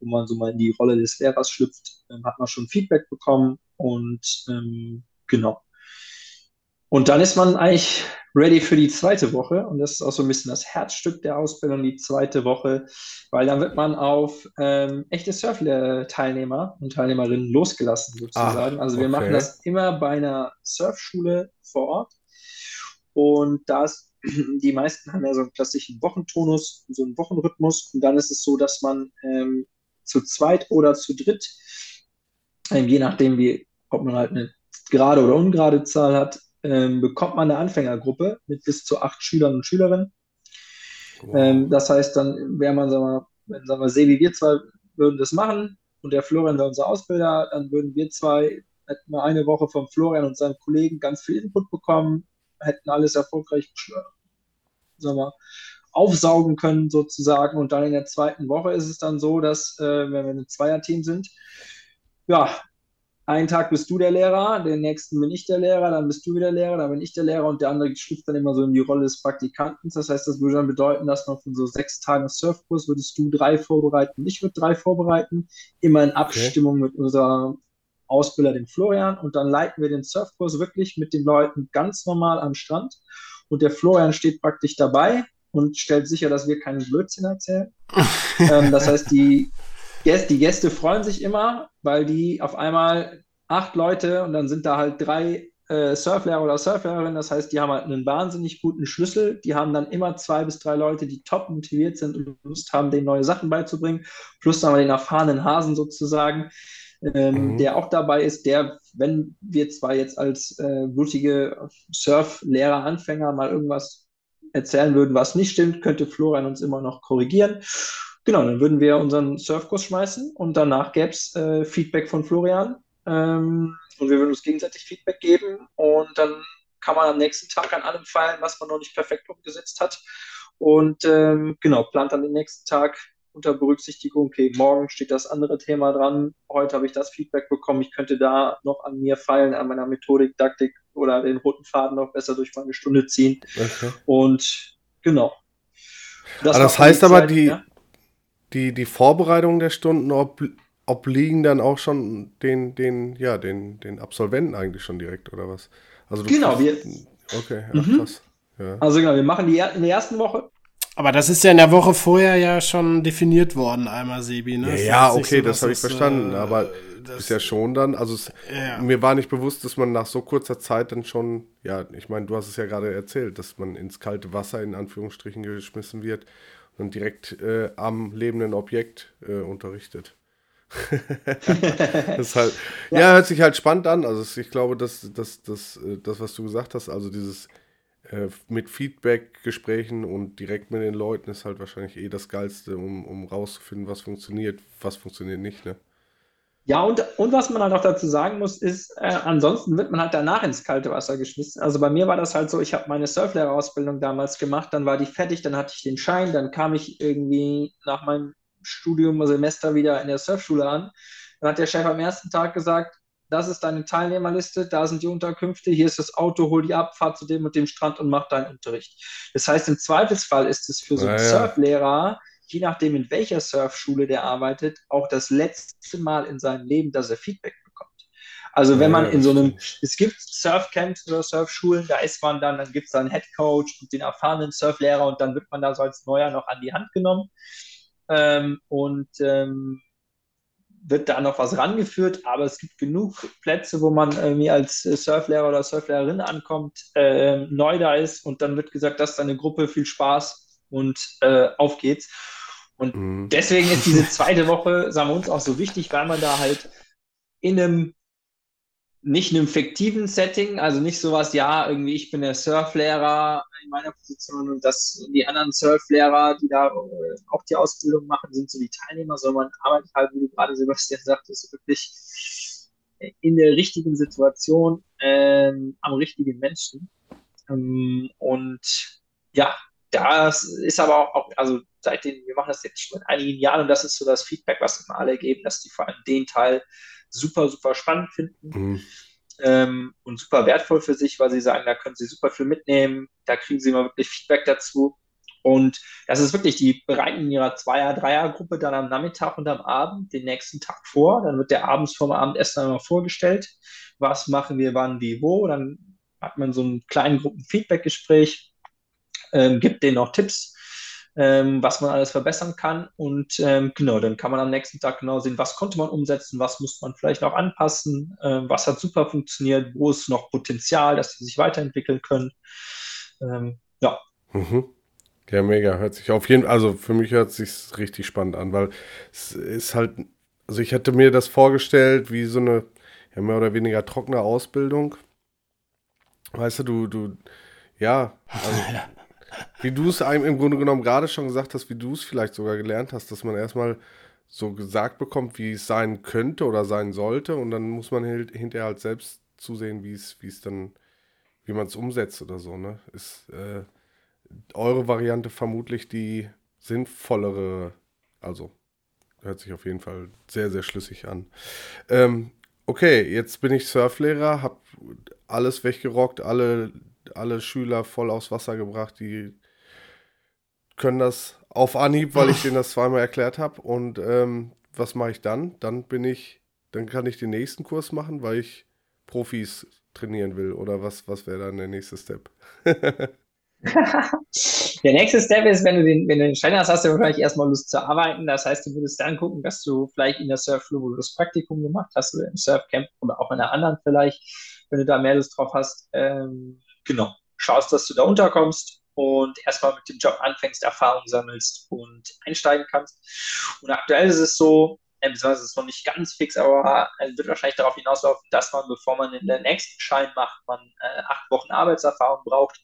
wo man so mal in die Rolle des Lehrers schlüpft, ähm, hat man schon Feedback bekommen und ähm, genau. Und dann ist man eigentlich ready für die zweite Woche. Und das ist auch so ein bisschen das Herzstück der Ausbildung, die zweite Woche, weil dann wird man auf ähm, echte Surf-Teilnehmer und Teilnehmerinnen losgelassen sozusagen. Ach, also wir okay. machen das immer bei einer Surfschule vor Ort. Und da ist, die meisten haben ja so einen klassischen Wochentonus, so einen Wochenrhythmus. Und dann ist es so, dass man ähm, zu zweit oder zu dritt, ähm, je nachdem, wie, ob man halt eine gerade oder ungerade Zahl hat, ähm, bekommt man eine Anfängergruppe mit bis zu acht Schülern und Schülerinnen. Wow. Ähm, das heißt, dann wäre man, sagen wir, wenn sagen wir, Sebi, wir zwei würden das machen und der Florian wäre unser Ausbilder, dann würden wir zwei, hätten wir eine Woche vom Florian und seinem Kollegen ganz viel Input bekommen, hätten alles erfolgreich, sagen wir, aufsaugen können sozusagen und dann in der zweiten Woche ist es dann so, dass, äh, wenn wir ein Zweierteam sind, ja, einen Tag bist du der Lehrer, den nächsten bin ich der Lehrer, dann bist du wieder Lehrer, dann bin ich der Lehrer und der andere schlüpft dann immer so in die Rolle des Praktikanten. Das heißt, das würde dann bedeuten, dass man von so sechs Tagen Surfkurs würdest du drei vorbereiten, ich würde drei vorbereiten, immer in Abstimmung okay. mit unserer Ausbilder, dem Florian, und dann leiten wir den Surfkurs wirklich mit den Leuten ganz normal am Strand. Und der Florian steht praktisch dabei und stellt sicher, dass wir keinen Blödsinn erzählen. <laughs> ähm, das heißt, die die Gäste freuen sich immer, weil die auf einmal acht Leute und dann sind da halt drei äh, Surflehrer oder Surflehrerinnen. Das heißt, die haben halt einen wahnsinnig guten Schlüssel. Die haben dann immer zwei bis drei Leute, die top motiviert sind und Lust haben, denen neue Sachen beizubringen. Plus dann haben wir den erfahrenen Hasen sozusagen, ähm, mhm. der auch dabei ist, der, wenn wir zwar jetzt als äh, blutige Surflehrer-Anfänger mal irgendwas erzählen würden, was nicht stimmt, könnte Florian uns immer noch korrigieren. Genau, dann würden wir unseren Surfkurs schmeißen und danach gäbe es äh, Feedback von Florian ähm, und wir würden uns gegenseitig Feedback geben und dann kann man am nächsten Tag an allem feilen, was man noch nicht perfekt umgesetzt hat und ähm, genau, plant dann den nächsten Tag unter Berücksichtigung, okay, morgen steht das andere Thema dran, heute habe ich das Feedback bekommen, ich könnte da noch an mir feilen, an meiner Methodik, Taktik oder den roten Faden noch besser durch meine Stunde ziehen okay. und genau. Das, das heißt aber, Zeit, die, ja? Die, die Vorbereitung der Stunden ob, obliegen dann auch schon den, den, ja, den, den Absolventen eigentlich schon direkt, oder was? Also genau, wir. Okay, ja, mhm. krass. Ja. Also genau, wir machen die in der ersten Woche. Aber das ist ja in der Woche vorher ja schon definiert worden, einmal Sebi, ne? Ja, ja okay, so, das habe ich verstanden. Äh, aber das ist ja schon dann, also es, ja. mir war nicht bewusst, dass man nach so kurzer Zeit dann schon, ja, ich meine, du hast es ja gerade erzählt, dass man ins kalte Wasser in Anführungsstrichen geschmissen wird und direkt äh, am lebenden Objekt äh, unterrichtet. <laughs> das halt, ja. ja. hört sich halt spannend an. Also ich glaube, dass, dass, dass äh, das, was du gesagt hast, also dieses äh, mit Feedback-Gesprächen und direkt mit den Leuten ist halt wahrscheinlich eh das Geilste, um, um rauszufinden, was funktioniert, was funktioniert nicht. Ne? Ja, und, und was man halt auch dazu sagen muss, ist, äh, ansonsten wird man halt danach ins kalte Wasser geschmissen. Also bei mir war das halt so, ich habe meine Surflehrerausbildung damals gemacht, dann war die fertig, dann hatte ich den Schein, dann kam ich irgendwie nach meinem Studium, Semester wieder in der Surfschule an. Dann hat der Chef am ersten Tag gesagt, das ist deine Teilnehmerliste, da sind die Unterkünfte, hier ist das Auto, hol die ab, fahr zu dem und dem Strand und mach deinen Unterricht. Das heißt, im Zweifelsfall ist es für so einen ja, Surflehrer je nachdem, in welcher Surfschule der arbeitet, auch das letzte Mal in seinem Leben, dass er Feedback bekommt. Also wenn man in so einem, es gibt Surfcamps oder Surfschulen, da ist man dann, dann gibt es da einen Headcoach und den erfahrenen Surflehrer und dann wird man da so als Neuer noch an die Hand genommen ähm, und ähm, wird da noch was rangeführt, aber es gibt genug Plätze, wo man irgendwie als Surflehrer oder Surflehrerin ankommt, äh, neu da ist und dann wird gesagt, das ist eine Gruppe, viel Spaß und äh, auf geht's. Und mhm. deswegen ist diese <laughs> zweite Woche, sagen wir uns, auch so wichtig, weil man da halt in einem, nicht in einem fiktiven Setting, also nicht sowas, ja, irgendwie ich bin der Surflehrer in meiner Position und das, die anderen Surflehrer, die da äh, auch die Ausbildung machen, sind so die Teilnehmer, sondern man arbeitet halt, wie du gerade Sebastian sagtest, wirklich in der richtigen Situation, ähm, am richtigen Menschen. Ähm, und ja, das ist aber auch, also seitdem, wir machen das jetzt schon in einigen Jahren und das ist so das Feedback, was immer alle geben, dass die vor allem den Teil super, super spannend finden. Mhm. ähm, und super wertvoll für sich, weil sie sagen, da können sie super viel mitnehmen, da kriegen sie mal wirklich Feedback dazu. Und das ist wirklich, die bereiten in ihrer Zweier-, Dreier-Gruppe dann am Nachmittag und am Abend den nächsten Tag vor. Dann wird der abends vorm Abendessen einmal vorgestellt. Was machen wir wann, wie, wo? Dann hat man so einen kleinen Gruppen-Feedback-Gespräch, ähm, gibt denen noch Tipps, ähm, was man alles verbessern kann. Und ähm, genau, dann kann man am nächsten Tag genau sehen, was konnte man umsetzen, was muss man vielleicht noch anpassen, ähm, was hat super funktioniert, wo ist noch Potenzial, dass sie sich weiterentwickeln können. Ähm, ja. Mhm. Ja, mega. Hört sich auf jeden Fall, also für mich hört es sich richtig spannend an, weil es ist halt, also ich hätte mir das vorgestellt wie so eine ja, mehr oder weniger trockene Ausbildung. Weißt du, du, du, ja, also, <laughs> wie du es einem im Grunde genommen gerade schon gesagt hast, wie du es vielleicht sogar gelernt hast, dass man erstmal so gesagt bekommt, wie es sein könnte oder sein sollte und dann muss man hinterher halt selbst zusehen, wie es, wie es dann, wie man es umsetzt oder so, ne? Ist äh, eure Variante vermutlich die sinnvollere, also hört sich auf jeden Fall sehr, sehr schlüssig an. Ähm, okay, jetzt bin ich Surflehrer, habe alles weggerockt, alle alle Schüler voll aufs Wasser gebracht, die können das auf Anhieb, weil ich <laughs> denen das zweimal erklärt habe. Und ähm, was mache ich dann? Dann bin ich, dann kann ich den nächsten Kurs machen, weil ich Profis trainieren will. Oder was, was wäre dann der nächste Step? <laughs> der nächste Step ist, wenn du den, wenn du den Schein hast, hast du wahrscheinlich erstmal Lust zu arbeiten. Das heißt, du würdest dann gucken, dass du vielleicht in der Surfschule, wo du das Praktikum gemacht hast, oder im Surfcamp oder auch in einer anderen vielleicht, wenn du da mehr Lust drauf hast, ähm, genau, schaust, dass du da unterkommst und erstmal mit dem Job anfängst, Erfahrung sammelst und einsteigen kannst. Und aktuell ist es so, äh, beziehungsweise ist es noch nicht ganz fix, aber es wird wahrscheinlich darauf hinauslaufen, dass man, bevor man den nächsten Schein macht, man äh, acht Wochen Arbeitserfahrung braucht,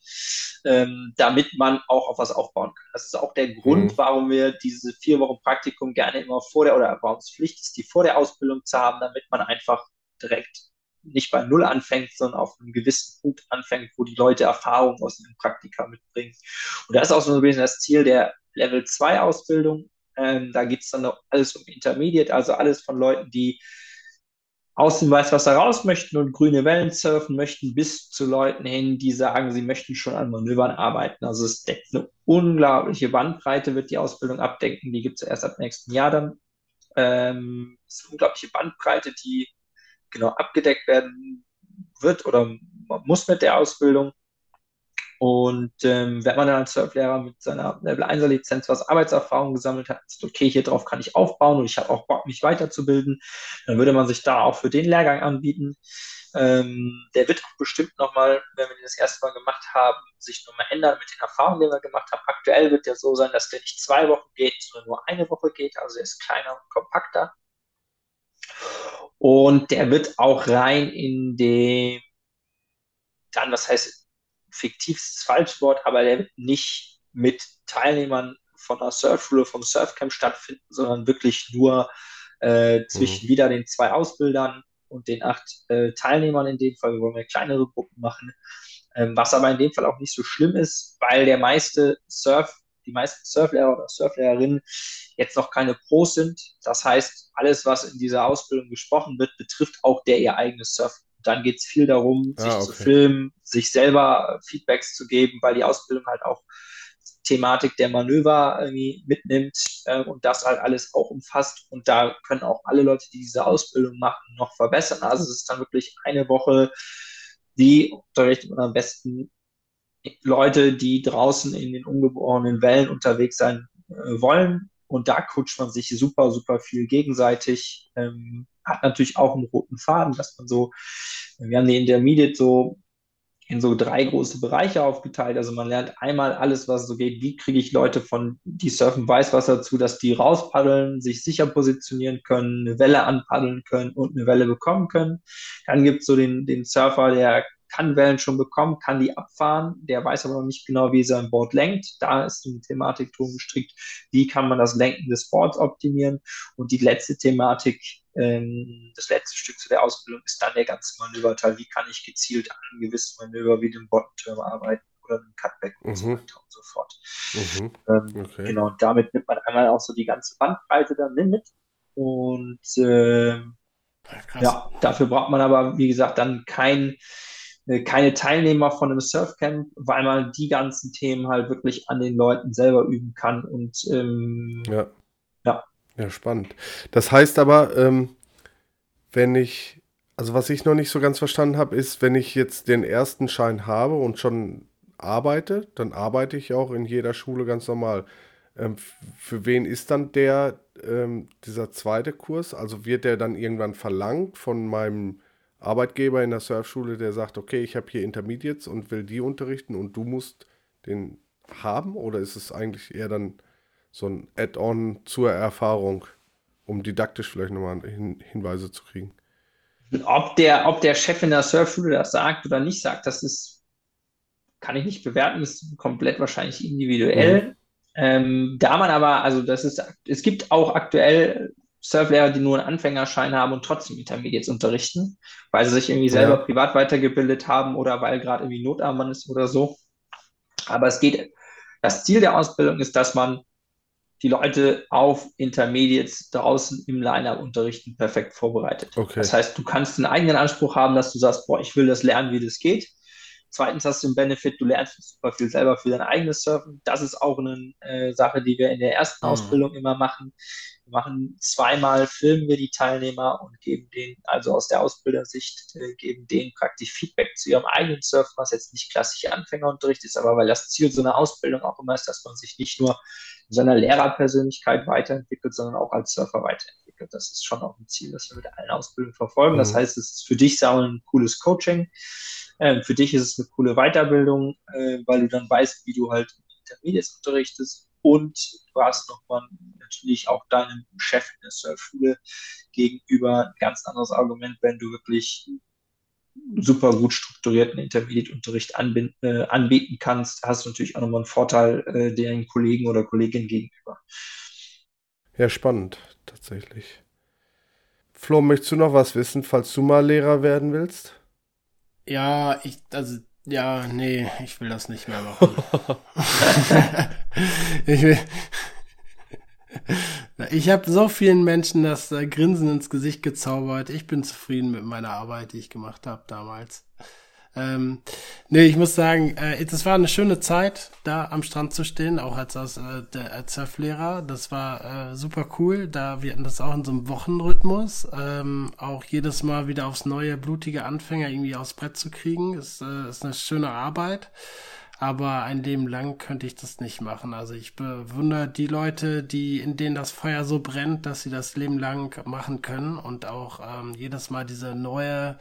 ähm, damit man auch auf was aufbauen kann. Das ist auch der Grund, mhm. warum wir diese vier Wochen Praktikum gerne immer vor der, oder warum es Pflicht ist, die vor der Ausbildung zu haben, damit man einfach direkt nicht bei Null anfängt, sondern auf einem gewissen Punkt anfängt, wo die Leute Erfahrung aus dem Praktika mitbringen. Und das ist auch so ein bisschen das Ziel der Level 2 Ausbildung. Ähm, da geht es dann noch alles um Intermediate, also alles von Leuten, die aus dem Weißwasser raus möchten und grüne Wellen surfen möchten, bis zu Leuten hin, die sagen, sie möchten schon an Manövern arbeiten. Also es deckt eine unglaubliche Bandbreite, wird die Ausbildung abdecken. Die gibt es erst ab nächsten Jahr dann. Ähm, es ist eine unglaubliche Bandbreite, die genau abgedeckt werden wird oder muss mit der Ausbildung. Und ähm, wenn man dann als Surflehrer mit seiner Level 1 Lizenz was Arbeitserfahrung gesammelt hat, ist okay, hier drauf kann ich aufbauen und ich habe auch Bock, mich weiterzubilden, dann würde man sich da auch für den Lehrgang anbieten. Ähm, der wird auch bestimmt nochmal, wenn wir den das erste Mal gemacht haben, sich nochmal ändern mit den Erfahrungen, die wir gemacht haben. Aktuell wird der so sein, dass der nicht zwei Wochen geht, sondern nur eine Woche geht. Also er ist kleiner und kompakter. Und der wird auch rein in dem, dann, was heißt, fiktiv ist das falsche Wort, aber der wird nicht mit Teilnehmern von der Surfschule, vom Surfcamp stattfinden, sondern wirklich nur äh, zwischen mhm. wieder den zwei Ausbildern und den acht äh, Teilnehmern in dem Fall. Wir wollen ja kleinere Gruppen machen, ähm, was aber in dem Fall auch nicht so schlimm ist, weil der meiste Surf die meisten Surflehrer oder Surflehrerinnen jetzt noch keine Pros sind. Das heißt, alles, was in dieser Ausbildung gesprochen wird, betrifft auch der ihr eigenes Surfen. Dann geht es viel darum, ah, sich okay. zu filmen, sich selber Feedbacks zu geben, weil die Ausbildung halt auch Thematik der Manöver irgendwie mitnimmt äh, und das halt alles auch umfasst. Und da können auch alle Leute, die diese Ausbildung machen, noch verbessern. Also es ist dann wirklich eine Woche, die unterrichtet man am besten Leute, die draußen in den ungeborenen Wellen unterwegs sein äh, wollen. Und da kutscht man sich super, super viel gegenseitig. Ähm, hat natürlich auch einen roten Faden, dass man so, wir haben die Intermediate so in so drei große Bereiche aufgeteilt. Also man lernt einmal alles, was so geht. Wie kriege ich Leute von, die surfen Weißwasser zu, dass die rauspaddeln, sich sicher positionieren können, eine Welle anpaddeln können und eine Welle bekommen können. Dann gibt es so den, den Surfer, der kann Wellen schon bekommen, kann die abfahren, der weiß aber noch nicht genau, wie sein Board lenkt. Da ist die Thematik drum gestrickt, wie kann man das Lenken des Boards optimieren. Und die letzte Thematik, ähm, das letzte Stück zu der Ausbildung ist dann der ganze Manöverteil. Wie kann ich gezielt an gewissen Manöver wie dem Bottom-Turn arbeiten oder einem Cutback und so mhm. weiter und so fort. Mhm. Ähm, okay. Genau, und damit nimmt man einmal auch so die ganze Bandbreite dann mit. Und äh, ja, Dafür braucht man aber, wie gesagt, dann kein, keine Teilnehmer von einem Surfcamp, weil man die ganzen Themen halt wirklich an den Leuten selber üben kann. Und ähm, ja. ja. Ja, spannend. Das heißt aber, ähm, wenn ich, also was ich noch nicht so ganz verstanden habe, ist, wenn ich jetzt den ersten Schein habe und schon arbeite, dann arbeite ich auch in jeder Schule ganz normal. Ähm, für wen ist dann der, ähm, dieser zweite Kurs? Also wird der dann irgendwann verlangt von meinem Arbeitgeber in der Surfschule, der sagt, okay, ich habe hier Intermediates und will die unterrichten und du musst den haben? Oder ist es eigentlich eher dann so ein Add-on zur Erfahrung, um didaktisch vielleicht nochmal Hin Hinweise zu kriegen? Ob der, ob der Chef in der Surfschule das sagt oder nicht sagt, das ist, kann ich nicht bewerten, das ist komplett wahrscheinlich individuell. Mhm. Ähm, da man aber, also das ist, es gibt auch aktuell Surflehrer, die nur einen Anfängerschein haben und trotzdem Intermediates unterrichten, weil sie sich irgendwie selber ja. privat weitergebildet haben oder weil gerade irgendwie Notarmband ist oder so. Aber es geht, das Ziel der Ausbildung ist, dass man die Leute auf Intermediates draußen im Liner unterrichten perfekt vorbereitet. Okay. Das heißt, du kannst einen eigenen Anspruch haben, dass du sagst, boah, ich will das lernen, wie das geht. Zweitens hast du den Benefit, du lernst super viel selber für dein eigenes Surfen. Das ist auch eine äh, Sache, die wir in der ersten mhm. Ausbildung immer machen. Wir machen zweimal, filmen wir die Teilnehmer und geben denen, also aus der Ausbildersicht, äh, geben denen praktisch Feedback zu ihrem eigenen Surfen, was jetzt nicht klassischer Anfängerunterricht ist, aber weil das Ziel so einer Ausbildung auch immer ist, dass man sich nicht nur seiner Lehrerpersönlichkeit weiterentwickelt, sondern auch als Surfer weiterentwickelt. Das ist schon auch ein Ziel, das wir mit allen Ausbildungen verfolgen. Mhm. Das heißt, es ist für dich auch ein cooles Coaching. Ähm, für dich ist es eine coole Weiterbildung, äh, weil du dann weißt, wie du halt Intermediates unterrichtest und du hast nochmal natürlich auch deinem Chef in der Surfschule gegenüber ein ganz anderes Argument, wenn du wirklich super gut strukturierten Intermediate-Unterricht äh, anbieten kannst, hast du natürlich auch nochmal einen Vorteil äh, den Kollegen oder Kolleginnen gegenüber. Ja, spannend, tatsächlich. Flo, möchtest du noch was wissen, falls du mal Lehrer werden willst? Ja, ich, also, ja, nee, ich will das nicht mehr machen. <laughs> <laughs> ich will. Ich habe so vielen Menschen das äh, Grinsen ins Gesicht gezaubert. Ich bin zufrieden mit meiner Arbeit, die ich gemacht habe damals. Ähm, nee, ich muss sagen, äh, das war eine schöne Zeit, da am Strand zu stehen, auch als, als, äh, der, als Surflehrer. Das war äh, super cool. Da wir hatten das auch in so einem Wochenrhythmus. Ähm, auch jedes Mal wieder aufs neue blutige Anfänger irgendwie aufs Brett zu kriegen, ist, äh, ist eine schöne Arbeit. Aber ein Leben lang könnte ich das nicht machen. Also ich bewundere die Leute, die, in denen das Feuer so brennt, dass sie das Leben lang machen können und auch ähm, jedes Mal diese neue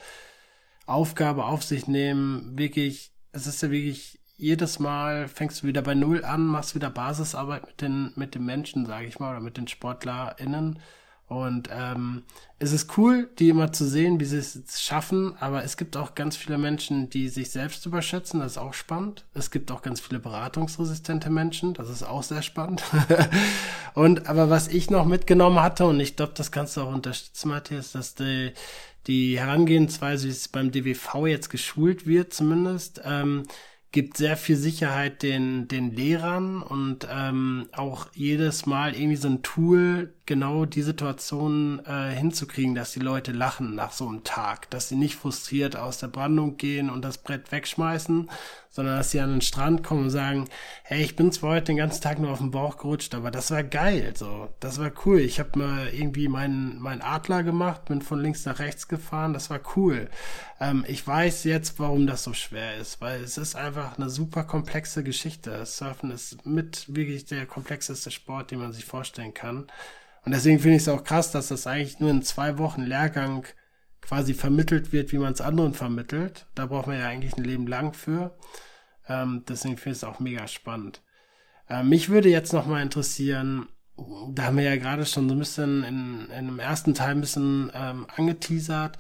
Aufgabe auf sich nehmen, wirklich, es ist ja wirklich, jedes Mal fängst du wieder bei Null an, machst wieder Basisarbeit mit den, mit den Menschen, sage ich mal, oder mit den SportlerInnen. Und ähm, es ist cool, die immer zu sehen, wie sie es schaffen, aber es gibt auch ganz viele Menschen, die sich selbst überschätzen, das ist auch spannend. Es gibt auch ganz viele beratungsresistente Menschen, das ist auch sehr spannend. <laughs> und aber was ich noch mitgenommen hatte, und ich glaube, das kannst du auch unterstützen, Matthias, dass die, die Herangehensweise, wie es beim DWV jetzt geschult wird, zumindest, ähm, gibt sehr viel Sicherheit den, den Lehrern und ähm, auch jedes Mal irgendwie so ein Tool, genau die Situation äh, hinzukriegen, dass die Leute lachen nach so einem Tag, dass sie nicht frustriert aus der Brandung gehen und das Brett wegschmeißen, sondern dass sie an den Strand kommen und sagen, hey, ich bin zwar heute den ganzen Tag nur auf den Bauch gerutscht, aber das war geil, so, das war cool. Ich habe mal irgendwie meinen mein Adler gemacht, bin von links nach rechts gefahren, das war cool. Ähm, ich weiß jetzt, warum das so schwer ist, weil es ist einfach eine super komplexe Geschichte. Surfen ist mit wirklich der komplexeste Sport, den man sich vorstellen kann. Und deswegen finde ich es auch krass, dass das eigentlich nur in zwei Wochen Lehrgang quasi vermittelt wird, wie man es anderen vermittelt. Da braucht man ja eigentlich ein Leben lang für. Ähm, deswegen finde ich es auch mega spannend. Äh, mich würde jetzt noch mal interessieren, da haben wir ja gerade schon so ein bisschen in, in einem ersten Teil ein bisschen ähm, angeteasert,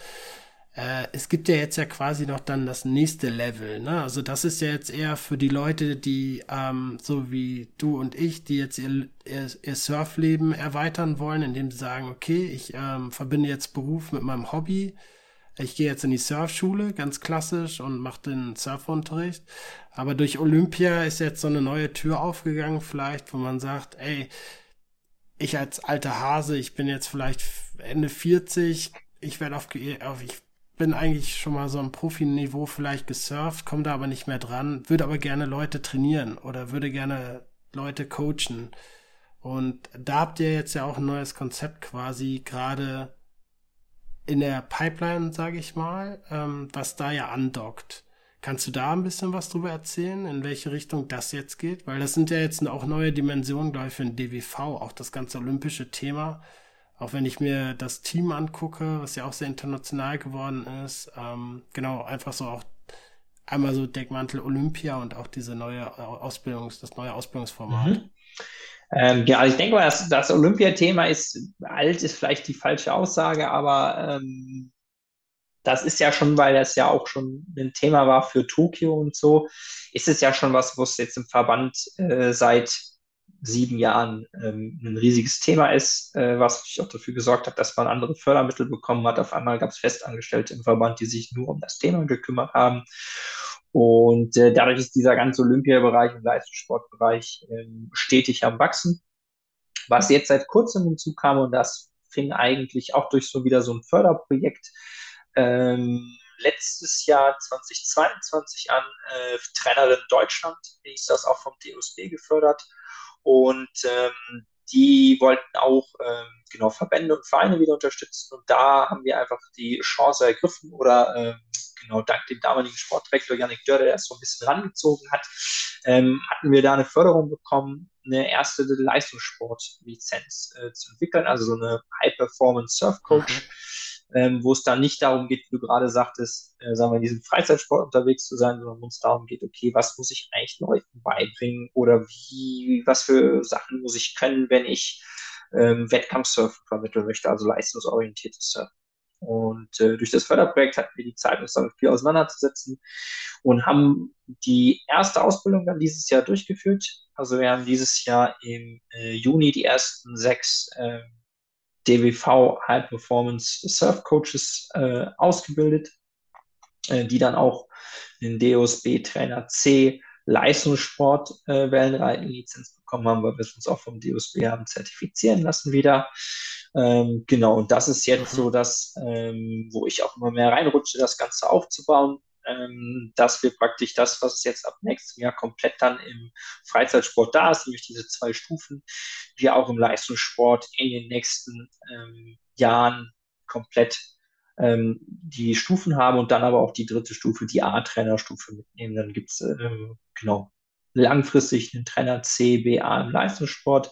äh, es gibt ja jetzt ja quasi noch dann das nächste Level, ne? Also das ist ja jetzt eher für die Leute, die ähm, so wie du und ich, die jetzt ihr, ihr, ihr Surfleben erweitern wollen, indem sie sagen, okay, ich ähm, verbinde jetzt Beruf mit meinem Hobby. Ich gehe jetzt in die Surfschule, ganz klassisch, und mache den Surfunterricht. Aber durch Olympia ist jetzt so eine neue Tür aufgegangen, vielleicht, wo man sagt, ey, ich als alter Hase, ich bin jetzt vielleicht Ende 40, ich werde auf, auf, ich bin eigentlich schon mal so am Profiniveau vielleicht gesurft, komme da aber nicht mehr dran, würde aber gerne Leute trainieren oder würde gerne Leute coachen. Und da habt ihr jetzt ja auch ein neues Konzept quasi gerade in der Pipeline, sage ich mal, ähm, was da ja andockt. Kannst du da ein bisschen was drüber erzählen, in welche Richtung das jetzt geht? Weil das sind ja jetzt auch neue Dimensionen, glaube ich, für den DWV, auch das ganze olympische Thema. Auch wenn ich mir das Team angucke, was ja auch sehr international geworden ist. Ähm, genau, einfach so auch einmal so Deckmantel Olympia und auch diese neue Ausbildungs, das neue Ausbildungsformat. Mhm. Ähm, ja, also ich denke mal, das, das Olympiathema ist alt, ist vielleicht die falsche Aussage, aber ähm, das ist ja schon, weil das ja auch schon ein Thema war für Tokio und so, ist es ja schon was, was jetzt im Verband äh, seit sieben Jahren ähm, ein riesiges Thema ist, äh, was natürlich auch dafür gesorgt hat, dass man andere Fördermittel bekommen hat. Auf einmal gab es Festangestellte im Verband, die sich nur um das Thema gekümmert haben. Und äh, dadurch ist dieser ganze Olympiabereich und Leistungssportbereich äh, stetig am Wachsen. Was jetzt seit kurzem hinzukam, und das fing eigentlich auch durch so wieder so ein Förderprojekt ähm, letztes Jahr 2022 an, äh, Trainerin Deutschland, wie ist das auch vom DOSB gefördert. Und ähm, die wollten auch ähm, genau Verbände und Vereine wieder unterstützen. Und da haben wir einfach die Chance ergriffen oder ähm, genau dank dem damaligen Sportdirektor Janik Dörr, der das so ein bisschen rangezogen hat, ähm, hatten wir da eine Förderung bekommen, eine erste Leistungssportlizenz äh, zu entwickeln, also so eine High-Performance Surf Coach. Mhm ähm, wo es dann nicht darum geht, wie du gerade sagtest, äh, sagen wir, in diesem Freizeitsport unterwegs zu sein, sondern wo es darum geht, okay, was muss ich eigentlich Leuten beibringen oder wie, was für Sachen muss ich können, wenn ich ähm, Wettkampfsurfen vermitteln möchte, also leistungsorientiertes Surfen. Und äh, durch das Förderprojekt hatten wir die Zeit, uns damit viel auseinanderzusetzen und haben die erste Ausbildung dann dieses Jahr durchgeführt. Also wir haben dieses Jahr im äh, Juni die ersten sechs äh, DWV High Performance Surf Coaches äh, ausgebildet, äh, die dann auch den DOSB Trainer C Leistungssport äh, Wellenreiten Lizenz bekommen haben, weil wir es uns auch vom DOSB haben zertifizieren lassen wieder. Ähm, genau, und das ist jetzt so das, ähm, wo ich auch immer mehr reinrutsche, das Ganze aufzubauen ähm, dass wir praktisch das, was jetzt ab nächstem Jahr komplett dann im Freizeitsport da ist, nämlich diese zwei Stufen, wir auch im Leistungssport in den nächsten ähm, Jahren komplett ähm, die Stufen haben und dann aber auch die dritte Stufe, die A-Trainerstufe mitnehmen. Dann gibt es ähm, genau langfristig einen Trainer C, B, A im Leistungssport.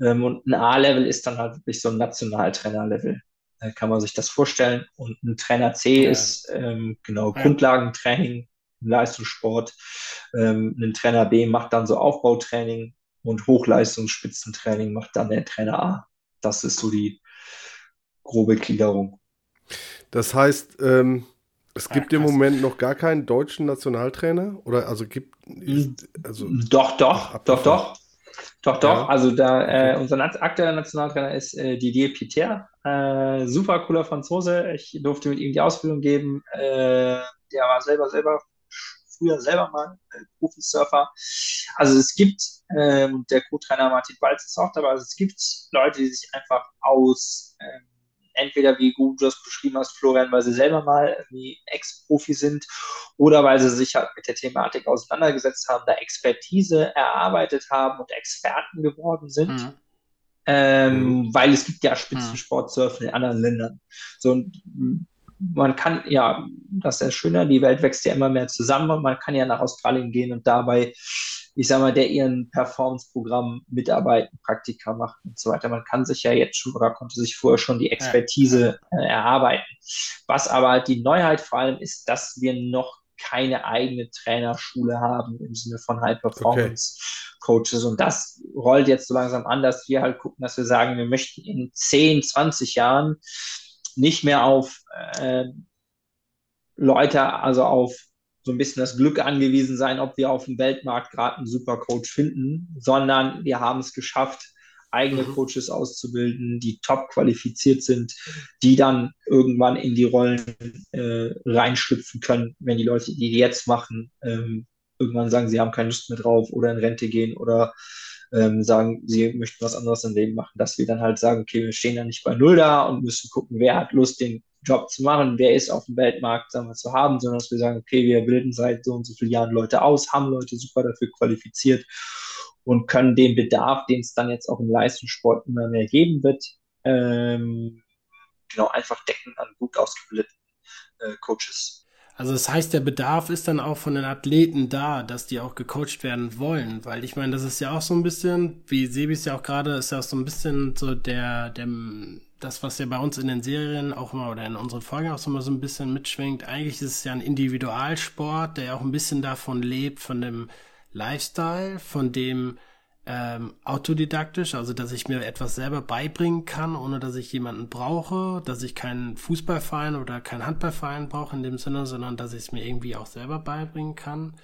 Ähm, und ein A-Level ist dann halt wirklich so ein Nationaltrainer-Level. Äh, kann man sich das vorstellen. Und ein Trainer C ja. ist ähm, genau ja. Grundlagentraining im Leistungssport. Ähm, ein Trainer B macht dann so Aufbautraining und Hochleistungsspitzentraining macht dann der Trainer A. Das ist so die grobe Gliederung. Das heißt, ähm, es gibt ja, im Moment noch gar keinen deutschen Nationaltrainer? Oder also gibt. Also, doch, doch, doch, doch. Doch, doch. Ja. Also da äh, unser aktueller Nationaltrainer ist äh, Didier Piter. Äh, super cooler Franzose. Ich durfte mit ihm die Ausbildung geben. Äh, der war selber selber früher selber mal äh, Profisurfer. Also es gibt, äh, der Co-Trainer Martin Balz ist auch dabei, also es gibt Leute, die sich einfach aus ähm, entweder wie du das beschrieben hast, Florian, weil sie selber mal wie Ex-Profi sind oder weil sie sich halt mit der Thematik auseinandergesetzt haben, da Expertise erarbeitet haben und Experten geworden sind. Mhm. Ähm, mhm. Weil es gibt ja Spitzensportsurfen in anderen Ländern. So, und man kann, ja, das ist ja schöner, die Welt wächst ja immer mehr zusammen und man kann ja nach Australien gehen und dabei ich sag mal, der ihren Performance-Programm mitarbeiten, Praktika machen und so weiter. Man kann sich ja jetzt schon oder konnte sich vorher schon die Expertise äh, erarbeiten. Was aber halt die Neuheit vor allem ist, dass wir noch keine eigene Trainerschule haben im Sinne von High Performance Coaches. Und das rollt jetzt so langsam an, dass wir halt gucken, dass wir sagen, wir möchten in 10, 20 Jahren nicht mehr auf äh, Leute, also auf so ein bisschen das Glück angewiesen sein, ob wir auf dem Weltmarkt gerade einen super Coach finden, sondern wir haben es geschafft, eigene mhm. Coaches auszubilden, die top qualifiziert sind, die dann irgendwann in die Rollen äh, reinschlüpfen können, wenn die Leute, die jetzt machen, ähm, irgendwann sagen, sie haben keine Lust mehr drauf oder in Rente gehen oder ähm, sagen, sie möchten was anderes im Leben machen, dass wir dann halt sagen, okay, wir stehen da nicht bei Null da und müssen gucken, wer hat Lust, den Job zu machen, wer ist auf dem Weltmarkt, sagen wir, zu haben, sondern dass wir sagen, okay, wir bilden seit so und so vielen Jahren Leute aus, haben Leute super dafür qualifiziert und können den Bedarf, den es dann jetzt auch im Leistungssport immer mehr geben wird, ähm, genau einfach decken an gut ausgebildeten äh, Coaches. Also das heißt, der Bedarf ist dann auch von den Athleten da, dass die auch gecoacht werden wollen, weil ich meine, das ist ja auch so ein bisschen, wie Sebi es ja auch gerade, ist ja auch so ein bisschen so der, der, das, was ja bei uns in den Serien auch immer oder in unseren Folgen auch mal so ein bisschen mitschwingt. Eigentlich ist es ja ein Individualsport, der ja auch ein bisschen davon lebt, von dem Lifestyle, von dem, ähm, autodidaktisch, also dass ich mir etwas selber beibringen kann, ohne dass ich jemanden brauche, dass ich keinen Fußballverein oder keinen Handballverein brauche in dem Sinne, sondern dass ich es mir irgendwie auch selber beibringen kann.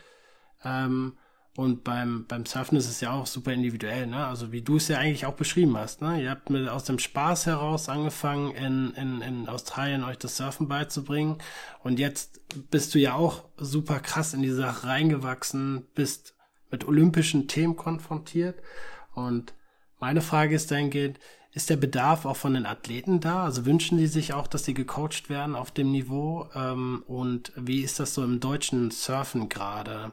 Ähm, und beim, beim Surfen ist es ja auch super individuell, ne? Also wie du es ja eigentlich auch beschrieben hast, ne? Ihr habt mit aus dem Spaß heraus angefangen, in, in, in Australien euch das Surfen beizubringen. Und jetzt bist du ja auch super krass in die Sache reingewachsen, bist mit olympischen Themen konfrontiert. Und meine Frage ist dahingehend, ist der Bedarf auch von den Athleten da? Also wünschen die sich auch, dass sie gecoacht werden auf dem Niveau? Ähm, und wie ist das so im deutschen Surfen gerade?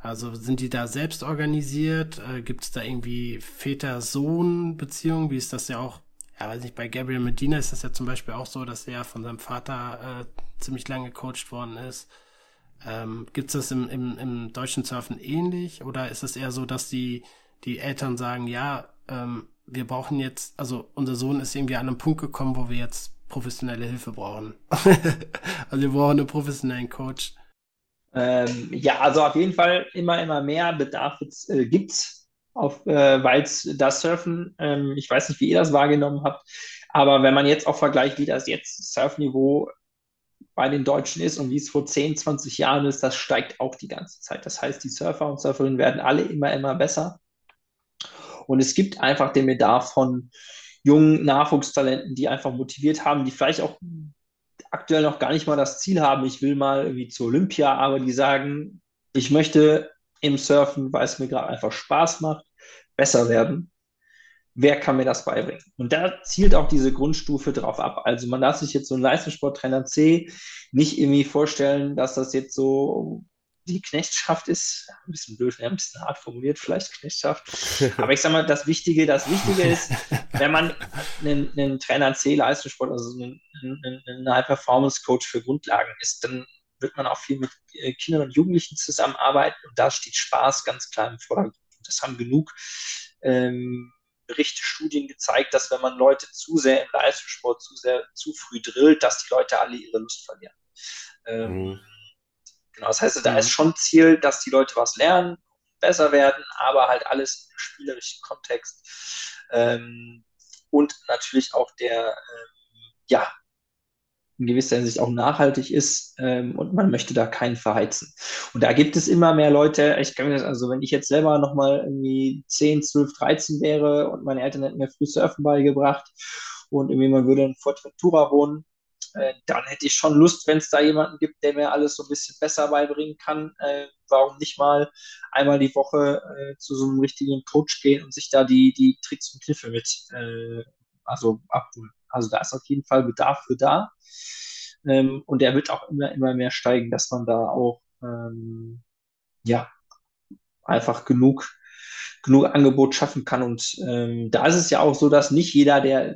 Also sind die da selbst organisiert? Äh, Gibt es da irgendwie Väter-Sohn-Beziehungen? Wie ist das ja auch? Ja, weiß nicht, bei Gabriel Medina ist das ja zum Beispiel auch so, dass er von seinem Vater äh, ziemlich lange gecoacht worden ist. Ähm, Gibt es das im, im, im deutschen Surfen ähnlich oder ist es eher so, dass die, die Eltern sagen, ja, ähm, wir brauchen jetzt, also unser Sohn ist irgendwie an einem Punkt gekommen, wo wir jetzt professionelle Hilfe brauchen. <laughs> also wir brauchen einen professionellen Coach. Ähm, ja, also auf jeden Fall immer, immer mehr Bedarf äh, gibt es, äh, weil das Surfen, ähm, ich weiß nicht, wie ihr das wahrgenommen habt, aber wenn man jetzt auch vergleicht, wie das jetzt Surfniveau bei den Deutschen ist und wie es vor 10, 20 Jahren ist, das steigt auch die ganze Zeit. Das heißt, die Surfer und Surferinnen werden alle immer, immer besser. Und es gibt einfach den Bedarf von jungen Nachwuchstalenten, die einfach motiviert haben, die vielleicht auch aktuell noch gar nicht mal das Ziel haben, ich will mal irgendwie zur Olympia, aber die sagen, ich möchte im Surfen, weil es mir gerade einfach Spaß macht, besser werden wer kann mir das beibringen? Und da zielt auch diese Grundstufe drauf ab. Also man darf sich jetzt so ein Leistungssporttrainer C nicht irgendwie vorstellen, dass das jetzt so die Knechtschaft ist. Ein bisschen blöd, ein bisschen hart formuliert, vielleicht Knechtschaft. <laughs> Aber ich sag mal, das Wichtige, das Wichtige ist, <laughs> wenn man einen, einen Trainer C Leistungssport, also einen, einen, einen High-Performance-Coach für Grundlagen ist, dann wird man auch viel mit äh, Kindern und Jugendlichen zusammenarbeiten und da steht Spaß ganz klar im Vordergrund. Das haben genug ähm, Berichte, Studien gezeigt, dass wenn man Leute zu sehr im Leistungssport zu sehr zu früh drillt, dass die Leute alle ihre Lust verlieren. Ähm, mhm. Genau, das heißt, da mhm. ist schon Ziel, dass die Leute was lernen, besser werden, aber halt alles im spielerischen Kontext. Ähm, und natürlich auch der, ähm, ja, in gewisser Hinsicht auch nachhaltig ist ähm, und man möchte da keinen verheizen. Und da gibt es immer mehr Leute, ich kann mir das, also wenn ich jetzt selber nochmal irgendwie 10, 12, 13 wäre und meine Eltern hätten mir früh Surfen beigebracht und irgendwie man würde in Fortventura wohnen, äh, dann hätte ich schon Lust, wenn es da jemanden gibt, der mir alles so ein bisschen besser beibringen kann. Äh, warum nicht mal einmal die Woche äh, zu so einem richtigen Coach gehen und sich da die, die Tricks und Kniffe mit äh, also abholen. Also da ist auf jeden Fall Bedarf für da. Ähm, und der wird auch immer, immer mehr steigen, dass man da auch ähm, ja einfach genug, genug Angebot schaffen kann. Und ähm, da ist es ja auch so, dass nicht jeder, der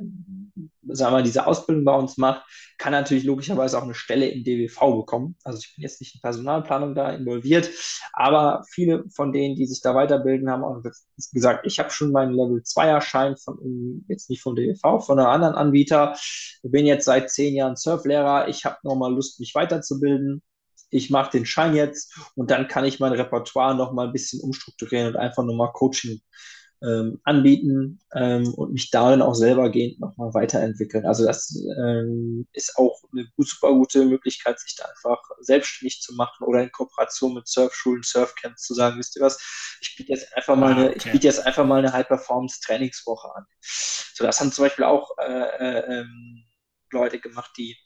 sagen wir, diese Ausbildung bei uns macht, kann natürlich logischerweise auch eine Stelle im DWV bekommen. Also ich bin jetzt nicht in Personalplanung da involviert, aber viele von denen, die sich da weiterbilden, haben auch gesagt, ich habe schon meinen Level 2er Schein von, jetzt nicht vom DWV, von einem anderen Anbieter, bin jetzt seit zehn Jahren Surflehrer, ich habe nochmal Lust, mich weiterzubilden. Ich mache den Schein jetzt und dann kann ich mein Repertoire nochmal ein bisschen umstrukturieren und einfach nochmal Coaching ähm, anbieten ähm, und mich darin auch selber gehend nochmal weiterentwickeln. Also das ähm, ist auch eine super gute Möglichkeit, sich da einfach selbstständig zu machen oder in Kooperation mit Surfschulen, Surfcamps zu sagen, wisst ihr was, ich biete jetzt einfach mal eine, ah, okay. ich biete jetzt einfach mal eine High-Performance-Trainingswoche an. So, das haben zum Beispiel auch äh, äh, ähm, Leute gemacht, die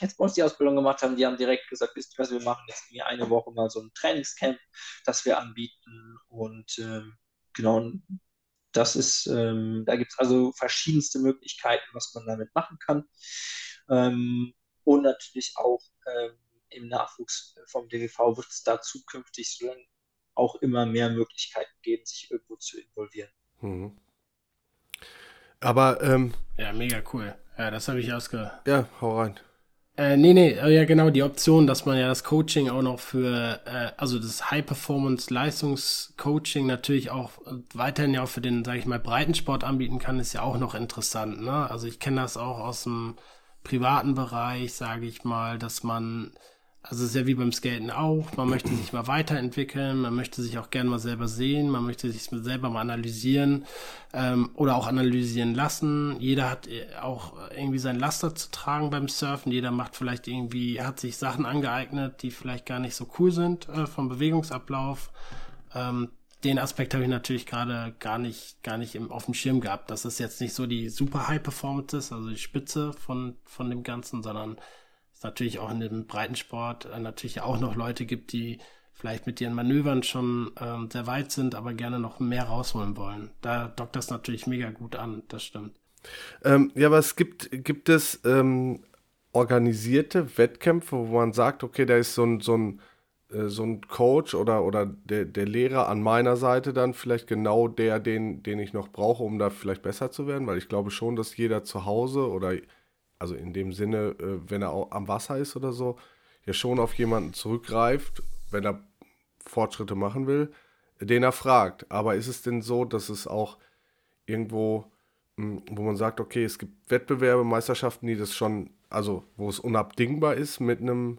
jetzt bei uns die Ausbildung gemacht haben, die haben direkt gesagt, wisst ihr was, wir machen jetzt irgendwie eine Woche mal so ein Trainingscamp, das wir anbieten und ähm, genau, das ist, ähm, da gibt es also verschiedenste Möglichkeiten, was man damit machen kann. Ähm, und natürlich auch ähm, im Nachwuchs vom DWV wird es da zukünftig auch immer mehr Möglichkeiten geben, sich irgendwo zu involvieren. Mhm. Aber ähm, ja, mega cool. Ja, das habe ich ausge. Ja, hau rein. Äh, nee, nee, äh, ja genau, die Option, dass man ja das Coaching auch noch für, äh, also das High-Performance-Leistungscoaching natürlich auch weiterhin ja auch für den, sage ich mal, Breitensport anbieten kann, ist ja auch noch interessant. Ne? Also ich kenne das auch aus dem privaten Bereich, sage ich mal, dass man also sehr wie beim Skaten auch. Man möchte sich mal weiterentwickeln, man möchte sich auch gerne mal selber sehen, man möchte sich selber mal analysieren ähm, oder auch analysieren lassen. Jeder hat äh, auch irgendwie sein Laster zu tragen beim Surfen. Jeder macht vielleicht irgendwie, hat sich Sachen angeeignet, die vielleicht gar nicht so cool sind äh, vom Bewegungsablauf. Ähm, den Aspekt habe ich natürlich gerade gar nicht, gar nicht im, auf dem Schirm gehabt. dass es jetzt nicht so die super High Performance ist, also die Spitze von, von dem Ganzen, sondern es natürlich auch in dem Breitensport äh, natürlich auch noch Leute gibt, die vielleicht mit ihren Manövern schon ähm, sehr weit sind, aber gerne noch mehr rausholen wollen. Da dockt das natürlich mega gut an, das stimmt. Ähm, ja, aber es gibt, gibt es ähm, organisierte Wettkämpfe, wo man sagt, okay, da ist so ein, so ein, äh, so ein Coach oder, oder der, der Lehrer an meiner Seite dann vielleicht genau der, den, den ich noch brauche, um da vielleicht besser zu werden, weil ich glaube schon, dass jeder zu Hause oder also in dem Sinne, äh, wenn er am Wasser ist oder so, ja schon auf jemanden zurückgreift, wenn er Fortschritte machen will, den er fragt. Aber ist es denn so, dass es auch irgendwo, hm, wo man sagt, okay, es gibt Wettbewerbe, Meisterschaften, die das schon, also wo es unabdingbar ist, mit einem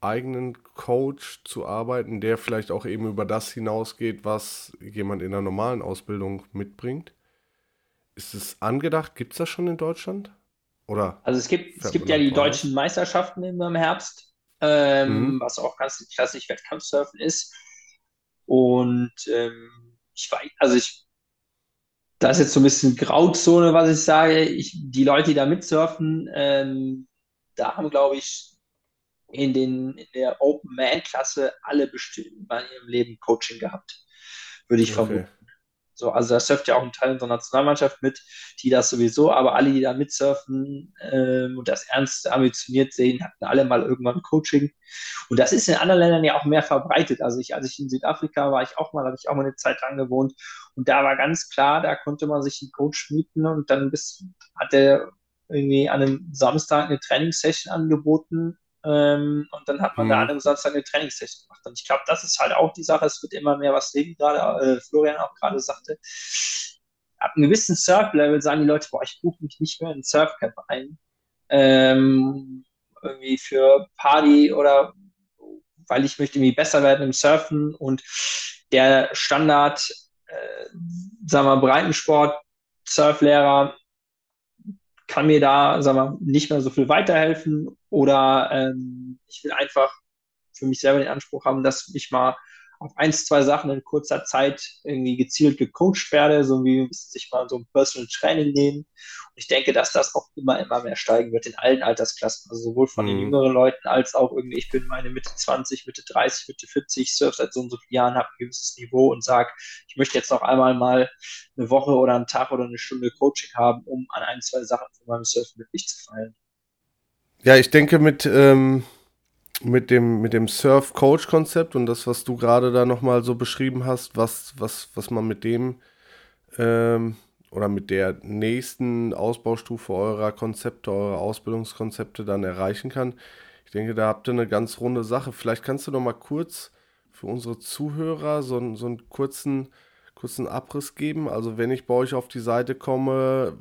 eigenen Coach zu arbeiten, der vielleicht auch eben über das hinausgeht, was jemand in einer normalen Ausbildung mitbringt? Ist es angedacht? Gibt es das schon in Deutschland? Oder? Also es gibt, es gibt ja die deutschen Meisterschaften im Herbst, ähm, mhm. was auch ganz klassisch Wettkampfsurfen ist. Und ähm, ich weiß, also ich, da ist jetzt so ein bisschen Grauzone, was ich sage. Ich, die Leute, die da mitsurfen, ähm, da haben, glaube ich, in, den, in der Open Man-Klasse alle bestimmt bei ihrem Leben Coaching gehabt, würde ich okay. vermuten. So, also da surft ja auch ein Teil unserer Nationalmannschaft mit, die das sowieso, aber alle, die da mitsurfen ähm, und das ernst ambitioniert sehen, hatten alle mal irgendwann Coaching. Und das ist in anderen Ländern ja auch mehr verbreitet. Also ich, als ich in Südafrika war, ich auch mal, habe ich auch mal eine Zeit lang gewohnt. Und da war ganz klar, da konnte man sich einen Coach mieten und dann bis, hat der irgendwie an einem Samstag eine Trainingssession angeboten ähm, und dann hat man mhm. da an einem Samstag eine Trainingssession gemacht. Und ich glaube, das ist halt auch die Sache. Es wird immer mehr, was Leben gerade, äh, Florian auch gerade sagte. Ab einem gewissen Surf-Level sagen die Leute, boah, ich buche mich nicht mehr in Surfcamp ein. Ähm, irgendwie für Party oder weil ich möchte irgendwie besser werden im Surfen und der Standard, äh, sagen wir, Breitensport, Surflehrer kann mir da, sagen wir, nicht mehr so viel weiterhelfen oder ähm, ich will einfach für mich selber den Anspruch haben, dass ich mal auf ein, zwei Sachen in kurzer Zeit irgendwie gezielt gecoacht werde, so wie sich mal so ein Personal Training nehmen. Und ich denke, dass das auch immer, immer mehr steigen wird in allen Altersklassen, also sowohl von mhm. den jüngeren Leuten als auch irgendwie, ich bin meine Mitte 20, Mitte 30, Mitte 40, surf seit so und so vielen Jahren, habe ein gewisses Niveau und sage, ich möchte jetzt noch einmal mal eine Woche oder einen Tag oder eine Stunde Coaching haben, um an ein, zwei Sachen von meinem Surfen wirklich zu fallen. Ja, ich denke mit, ähm, mit dem, mit dem Surf-Coach-Konzept und das, was du gerade da nochmal so beschrieben hast, was, was, was man mit dem ähm, oder mit der nächsten Ausbaustufe eurer Konzepte, eurer Ausbildungskonzepte dann erreichen kann. Ich denke, da habt ihr eine ganz runde Sache. Vielleicht kannst du noch mal kurz für unsere Zuhörer so, so einen kurzen, kurzen Abriss geben. Also wenn ich bei euch auf die Seite komme,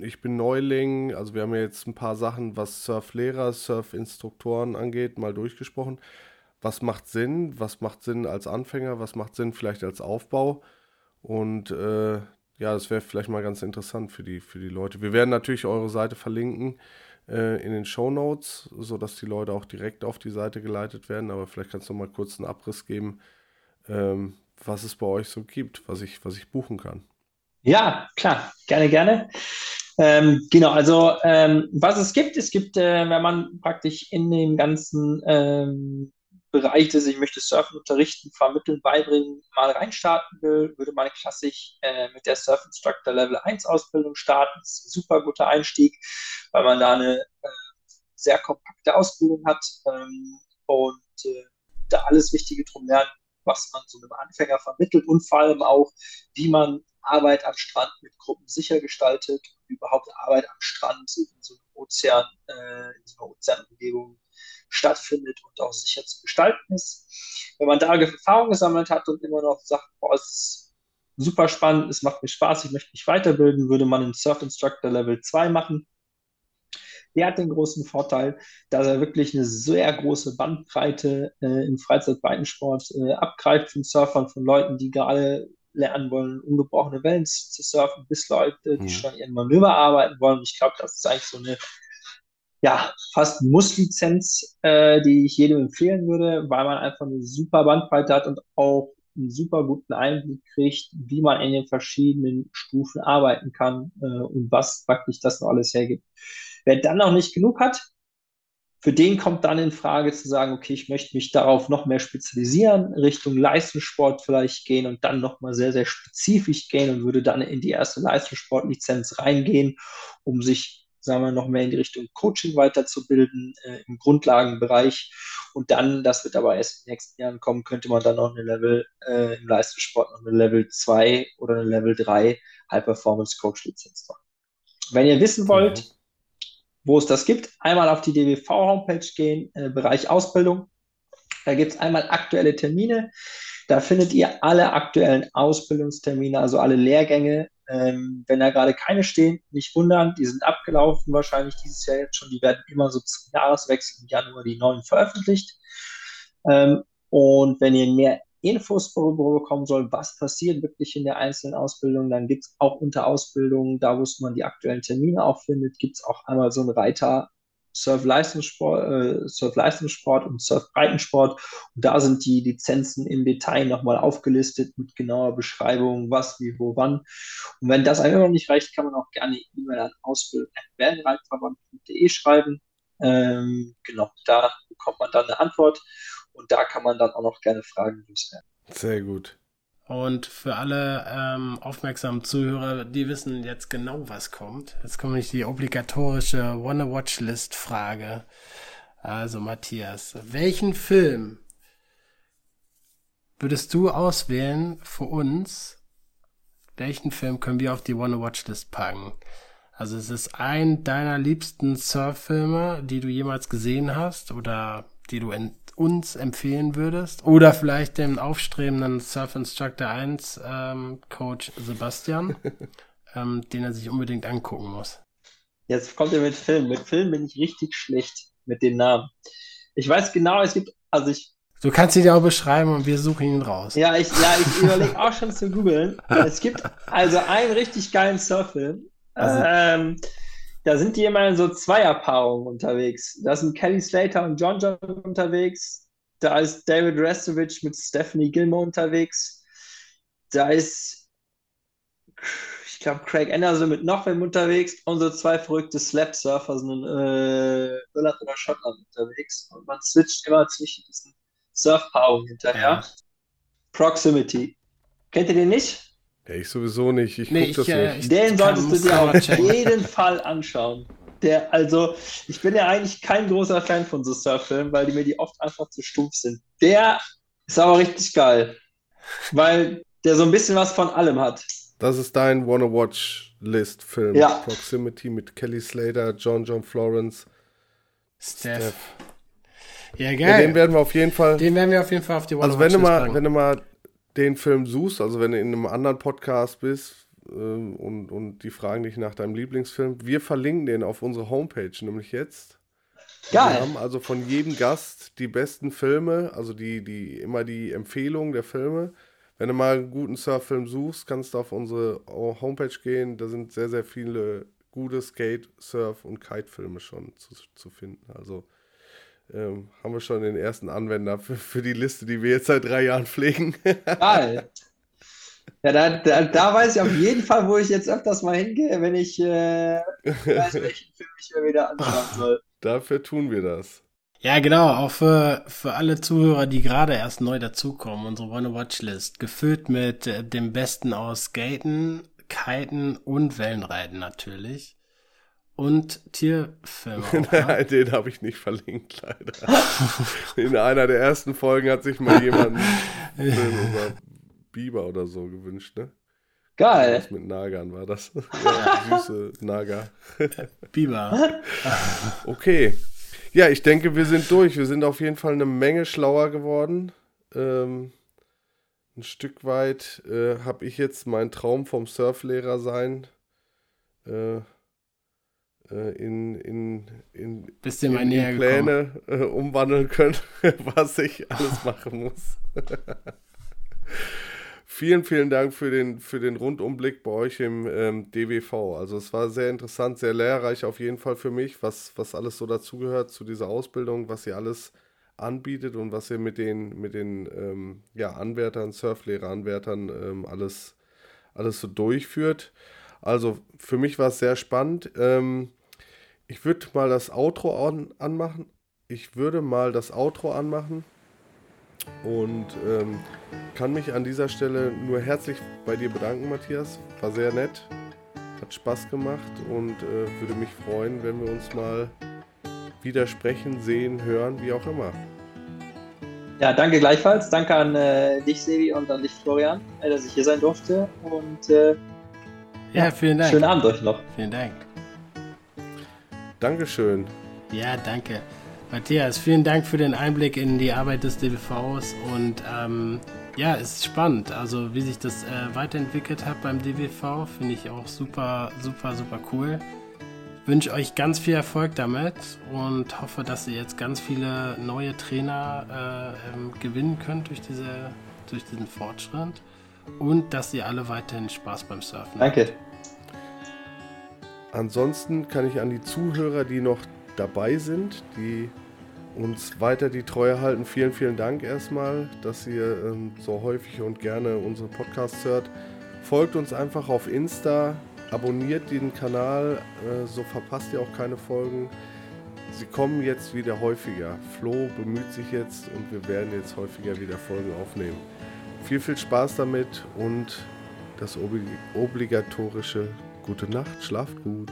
ich bin Neuling, also wir haben ja jetzt ein paar Sachen, was Surflehrer, Surfinstruktoren angeht, mal durchgesprochen. Was macht Sinn? Was macht Sinn als Anfänger? Was macht Sinn vielleicht als Aufbau? Und äh, ja, das wäre vielleicht mal ganz interessant für die, für die Leute. Wir werden natürlich eure Seite verlinken äh, in den Show Notes, sodass die Leute auch direkt auf die Seite geleitet werden. Aber vielleicht kannst du mal kurz einen Abriss geben, ähm, was es bei euch so gibt, was ich, was ich buchen kann. Ja, klar, gerne, gerne. Ähm, genau, also ähm, was es gibt, es gibt, äh, wenn man praktisch in den ganzen ähm, Bereich ist, ich möchte Surfen unterrichten, vermitteln, beibringen, mal reinstarten will, würde man klassisch äh, mit der Surf Instructor Level 1 Ausbildung starten. Das ist ein super guter Einstieg, weil man da eine äh, sehr kompakte Ausbildung hat ähm, und äh, da alles Wichtige drum lernt, was man so einem Anfänger vermittelt und vor allem auch, wie man Arbeit am Strand mit Gruppen sicher gestaltet und überhaupt Arbeit am Strand in so einem Ozean, äh, in so einer Ozeanumgebung stattfindet und auch sicher zu gestalten ist. Wenn man da Erfahrung gesammelt hat und immer noch sagt, boah, es ist super spannend, es macht mir Spaß, ich möchte mich weiterbilden, würde man einen Surf Instructor Level 2 machen. Der hat den großen Vorteil, dass er wirklich eine sehr große Bandbreite äh, im Freizeitbreitensport äh, abgreift von Surfern, von Leuten, die gerade lernen wollen, ungebrochene Wellen zu surfen, bis Leute, die mhm. schon ihren Manöver arbeiten wollen. Ich glaube, das ist eigentlich so eine ja, fast Muss-Lizenz, äh, die ich jedem empfehlen würde, weil man einfach eine super Bandbreite hat und auch einen super guten Einblick kriegt, wie man in den verschiedenen Stufen arbeiten kann äh, und was praktisch das noch alles hergibt. Wer dann noch nicht genug hat, für den kommt dann in Frage zu sagen, okay, ich möchte mich darauf noch mehr spezialisieren, Richtung Leistungssport vielleicht gehen und dann nochmal sehr, sehr spezifisch gehen und würde dann in die erste Leistungssportlizenz reingehen, um sich, sagen wir, noch mehr in die Richtung Coaching weiterzubilden äh, im Grundlagenbereich. Und dann, das wird aber erst in den nächsten Jahren kommen, könnte man dann noch eine Level äh, im Leistungssport noch eine Level 2 oder eine Level 3 High Performance Coach Lizenz machen. Wenn ihr wissen wollt, mhm wo es das gibt. Einmal auf die DWV-Homepage gehen, äh, Bereich Ausbildung. Da gibt es einmal aktuelle Termine. Da findet ihr alle aktuellen Ausbildungstermine, also alle Lehrgänge. Ähm, wenn da gerade keine stehen, nicht wundern, die sind abgelaufen wahrscheinlich dieses Jahr jetzt schon. Die werden immer so zum Jahreswechsel im Januar die neuen veröffentlicht. Ähm, und wenn ihr mehr Infos bekommen soll, was passiert wirklich in der einzelnen Ausbildung. Dann gibt es auch unter Ausbildung, da wo man die aktuellen Termine auch findet, gibt es auch einmal so einen Reiter Surf-Leistungssport, äh, Surf-Leistungssport und Surf-Breitensport. Und da sind die Lizenzen im Detail nochmal aufgelistet mit genauer Beschreibung, was, wie, wo, wann. Und wenn das einem noch nicht reicht, kann man auch gerne E-Mail an ausbildung.wellenreitverband.de schreiben. Ähm, genau, da bekommt man dann eine Antwort. Und da kann man dann auch noch gerne Fragen loswerden. Sehr gut. Und für alle ähm, aufmerksamen Zuhörer, die wissen jetzt genau, was kommt. Jetzt kommt nicht die obligatorische Wanna-Watch-List-Frage. Also Matthias, welchen Film würdest du auswählen für uns? Welchen Film können wir auf die Wanna-Watch-List packen? Also es ist ein deiner liebsten Surf-Filme, die du jemals gesehen hast oder die du in uns empfehlen würdest? Oder vielleicht dem aufstrebenden Surf Instructor 1 ähm, Coach Sebastian, <laughs> ähm, den er sich unbedingt angucken muss. Jetzt kommt er mit Film. Mit Film bin ich richtig schlecht mit den Namen. Ich weiß genau, es gibt, also ich. Du kannst ihn ja auch beschreiben und wir suchen ihn raus. Ja, ich, ja, ich überlege auch schon zu googeln. Es gibt also einen richtig geilen Surffilm. Also, ähm, da sind die immer in so Zweierpaarungen unterwegs. Da sind Kelly Slater und John John unterwegs. Da ist David Restovich mit Stephanie Gilmore unterwegs. Da ist, ich glaube, Craig Anderson mit noch wem unterwegs und so zwei verrückte Slap-Surfer sind in äh, Irland oder Schottland unterwegs. Und man switcht immer zwischen diesen Surfpaarungen hinterher. Ja. Proximity. Kennt ihr den nicht? Ja, ich sowieso nicht. Ich nee, guck ich, das äh, nicht. Den solltest du dir auf jeden Fall anschauen. Der, also, ich bin ja eigentlich kein großer Fan von so Surf-Filmen, weil die mir die oft einfach zu stumpf sind. Der ist aber richtig geil. Weil der so ein bisschen was von allem hat. Das ist dein Wanna-Watch-List-Film. Ja. Proximity mit Kelly Slater, John John Florence, Steph. Steph. Ja, geil. Ja, den werden wir auf jeden Fall. Den werden wir auf jeden Fall auf die Wanna-Watch-List Also, wenn du mal, wenn du mal den Film suchst, also wenn du in einem anderen Podcast bist äh, und, und die fragen dich nach deinem Lieblingsfilm, wir verlinken den auf unsere Homepage, nämlich jetzt. Geil. Wir haben also von jedem Gast die besten Filme, also die, die, immer die Empfehlungen der Filme. Wenn du mal einen guten Surffilm suchst, kannst du auf unsere Homepage gehen. Da sind sehr, sehr viele gute Skate-, Surf- und Kite-Filme schon zu, zu finden. Also ähm, haben wir schon den ersten Anwender für, für die Liste, die wir jetzt seit drei Jahren pflegen. Geil. Ja, da, da, da, weiß ich auf jeden Fall, wo ich jetzt öfters mal hingehe, wenn ich äh, weiß, welchen Film ich mir wieder anschauen soll. Dafür tun wir das. Ja, genau, auch für, für alle Zuhörer, die gerade erst neu dazukommen, unsere One Watchlist, gefüllt mit äh, dem Besten aus Skaten, Kiten und Wellenreiten natürlich. Und <laughs> Tierfilme. Auch? Den habe ich nicht verlinkt, leider. In einer der ersten Folgen hat sich mal jemand einen Film über Biber oder so gewünscht, ne? Geil. Was mit Nagern war das. Ja, süße Nager. Biber. okay. Ja, ich denke, wir sind durch. Wir sind auf jeden Fall eine Menge schlauer geworden. Ähm, ein Stück weit äh, habe ich jetzt meinen Traum vom Surflehrer sein äh, äh, in, in, in, in, in Pläne äh, umwandeln können, <laughs> was ich alles machen muss. <laughs> vielen, vielen Dank für den, für den Rundumblick bei euch im ähm, DWV. Also es war sehr interessant, sehr lehrreich auf jeden Fall für mich, was, was alles so dazugehört zu dieser Ausbildung, was ihr alles anbietet und was ihr mit den, mit den ähm, ja, Anwärtern, Surflehrer-Anwärtern ähm, alles, alles so durchführt. Also für mich war es sehr spannend. Ähm, ich würde mal das Outro an, anmachen. Ich würde mal das Outro anmachen und ähm, kann mich an dieser Stelle nur herzlich bei dir bedanken, Matthias. War sehr nett, hat Spaß gemacht und äh, würde mich freuen, wenn wir uns mal wieder sprechen, sehen, hören, wie auch immer. Ja, danke gleichfalls. Danke an äh, dich, Sevi, und an dich, Florian, äh, dass ich hier sein durfte. Und äh, ja, vielen Dank. Schönen Abend euch noch. Vielen Dank. Dankeschön. Ja, danke. Matthias, vielen Dank für den Einblick in die Arbeit des DWVs und ähm, ja, es ist spannend. Also wie sich das äh, weiterentwickelt hat beim DWV, finde ich auch super, super, super cool. Ich wünsche euch ganz viel Erfolg damit und hoffe, dass ihr jetzt ganz viele neue Trainer äh, ähm, gewinnen könnt durch, diese, durch diesen Fortschritt und dass ihr alle weiterhin Spaß beim Surfen habt. Danke. Ansonsten kann ich an die Zuhörer, die noch dabei sind, die uns weiter die Treue halten. Vielen, vielen Dank erstmal, dass ihr ähm, so häufig und gerne unsere Podcasts hört. Folgt uns einfach auf Insta, abonniert den Kanal, äh, so verpasst ihr auch keine Folgen. Sie kommen jetzt wieder häufiger. Flo bemüht sich jetzt und wir werden jetzt häufiger wieder Folgen aufnehmen. Viel, viel Spaß damit und das obligatorische Gute Nacht, schlaft gut.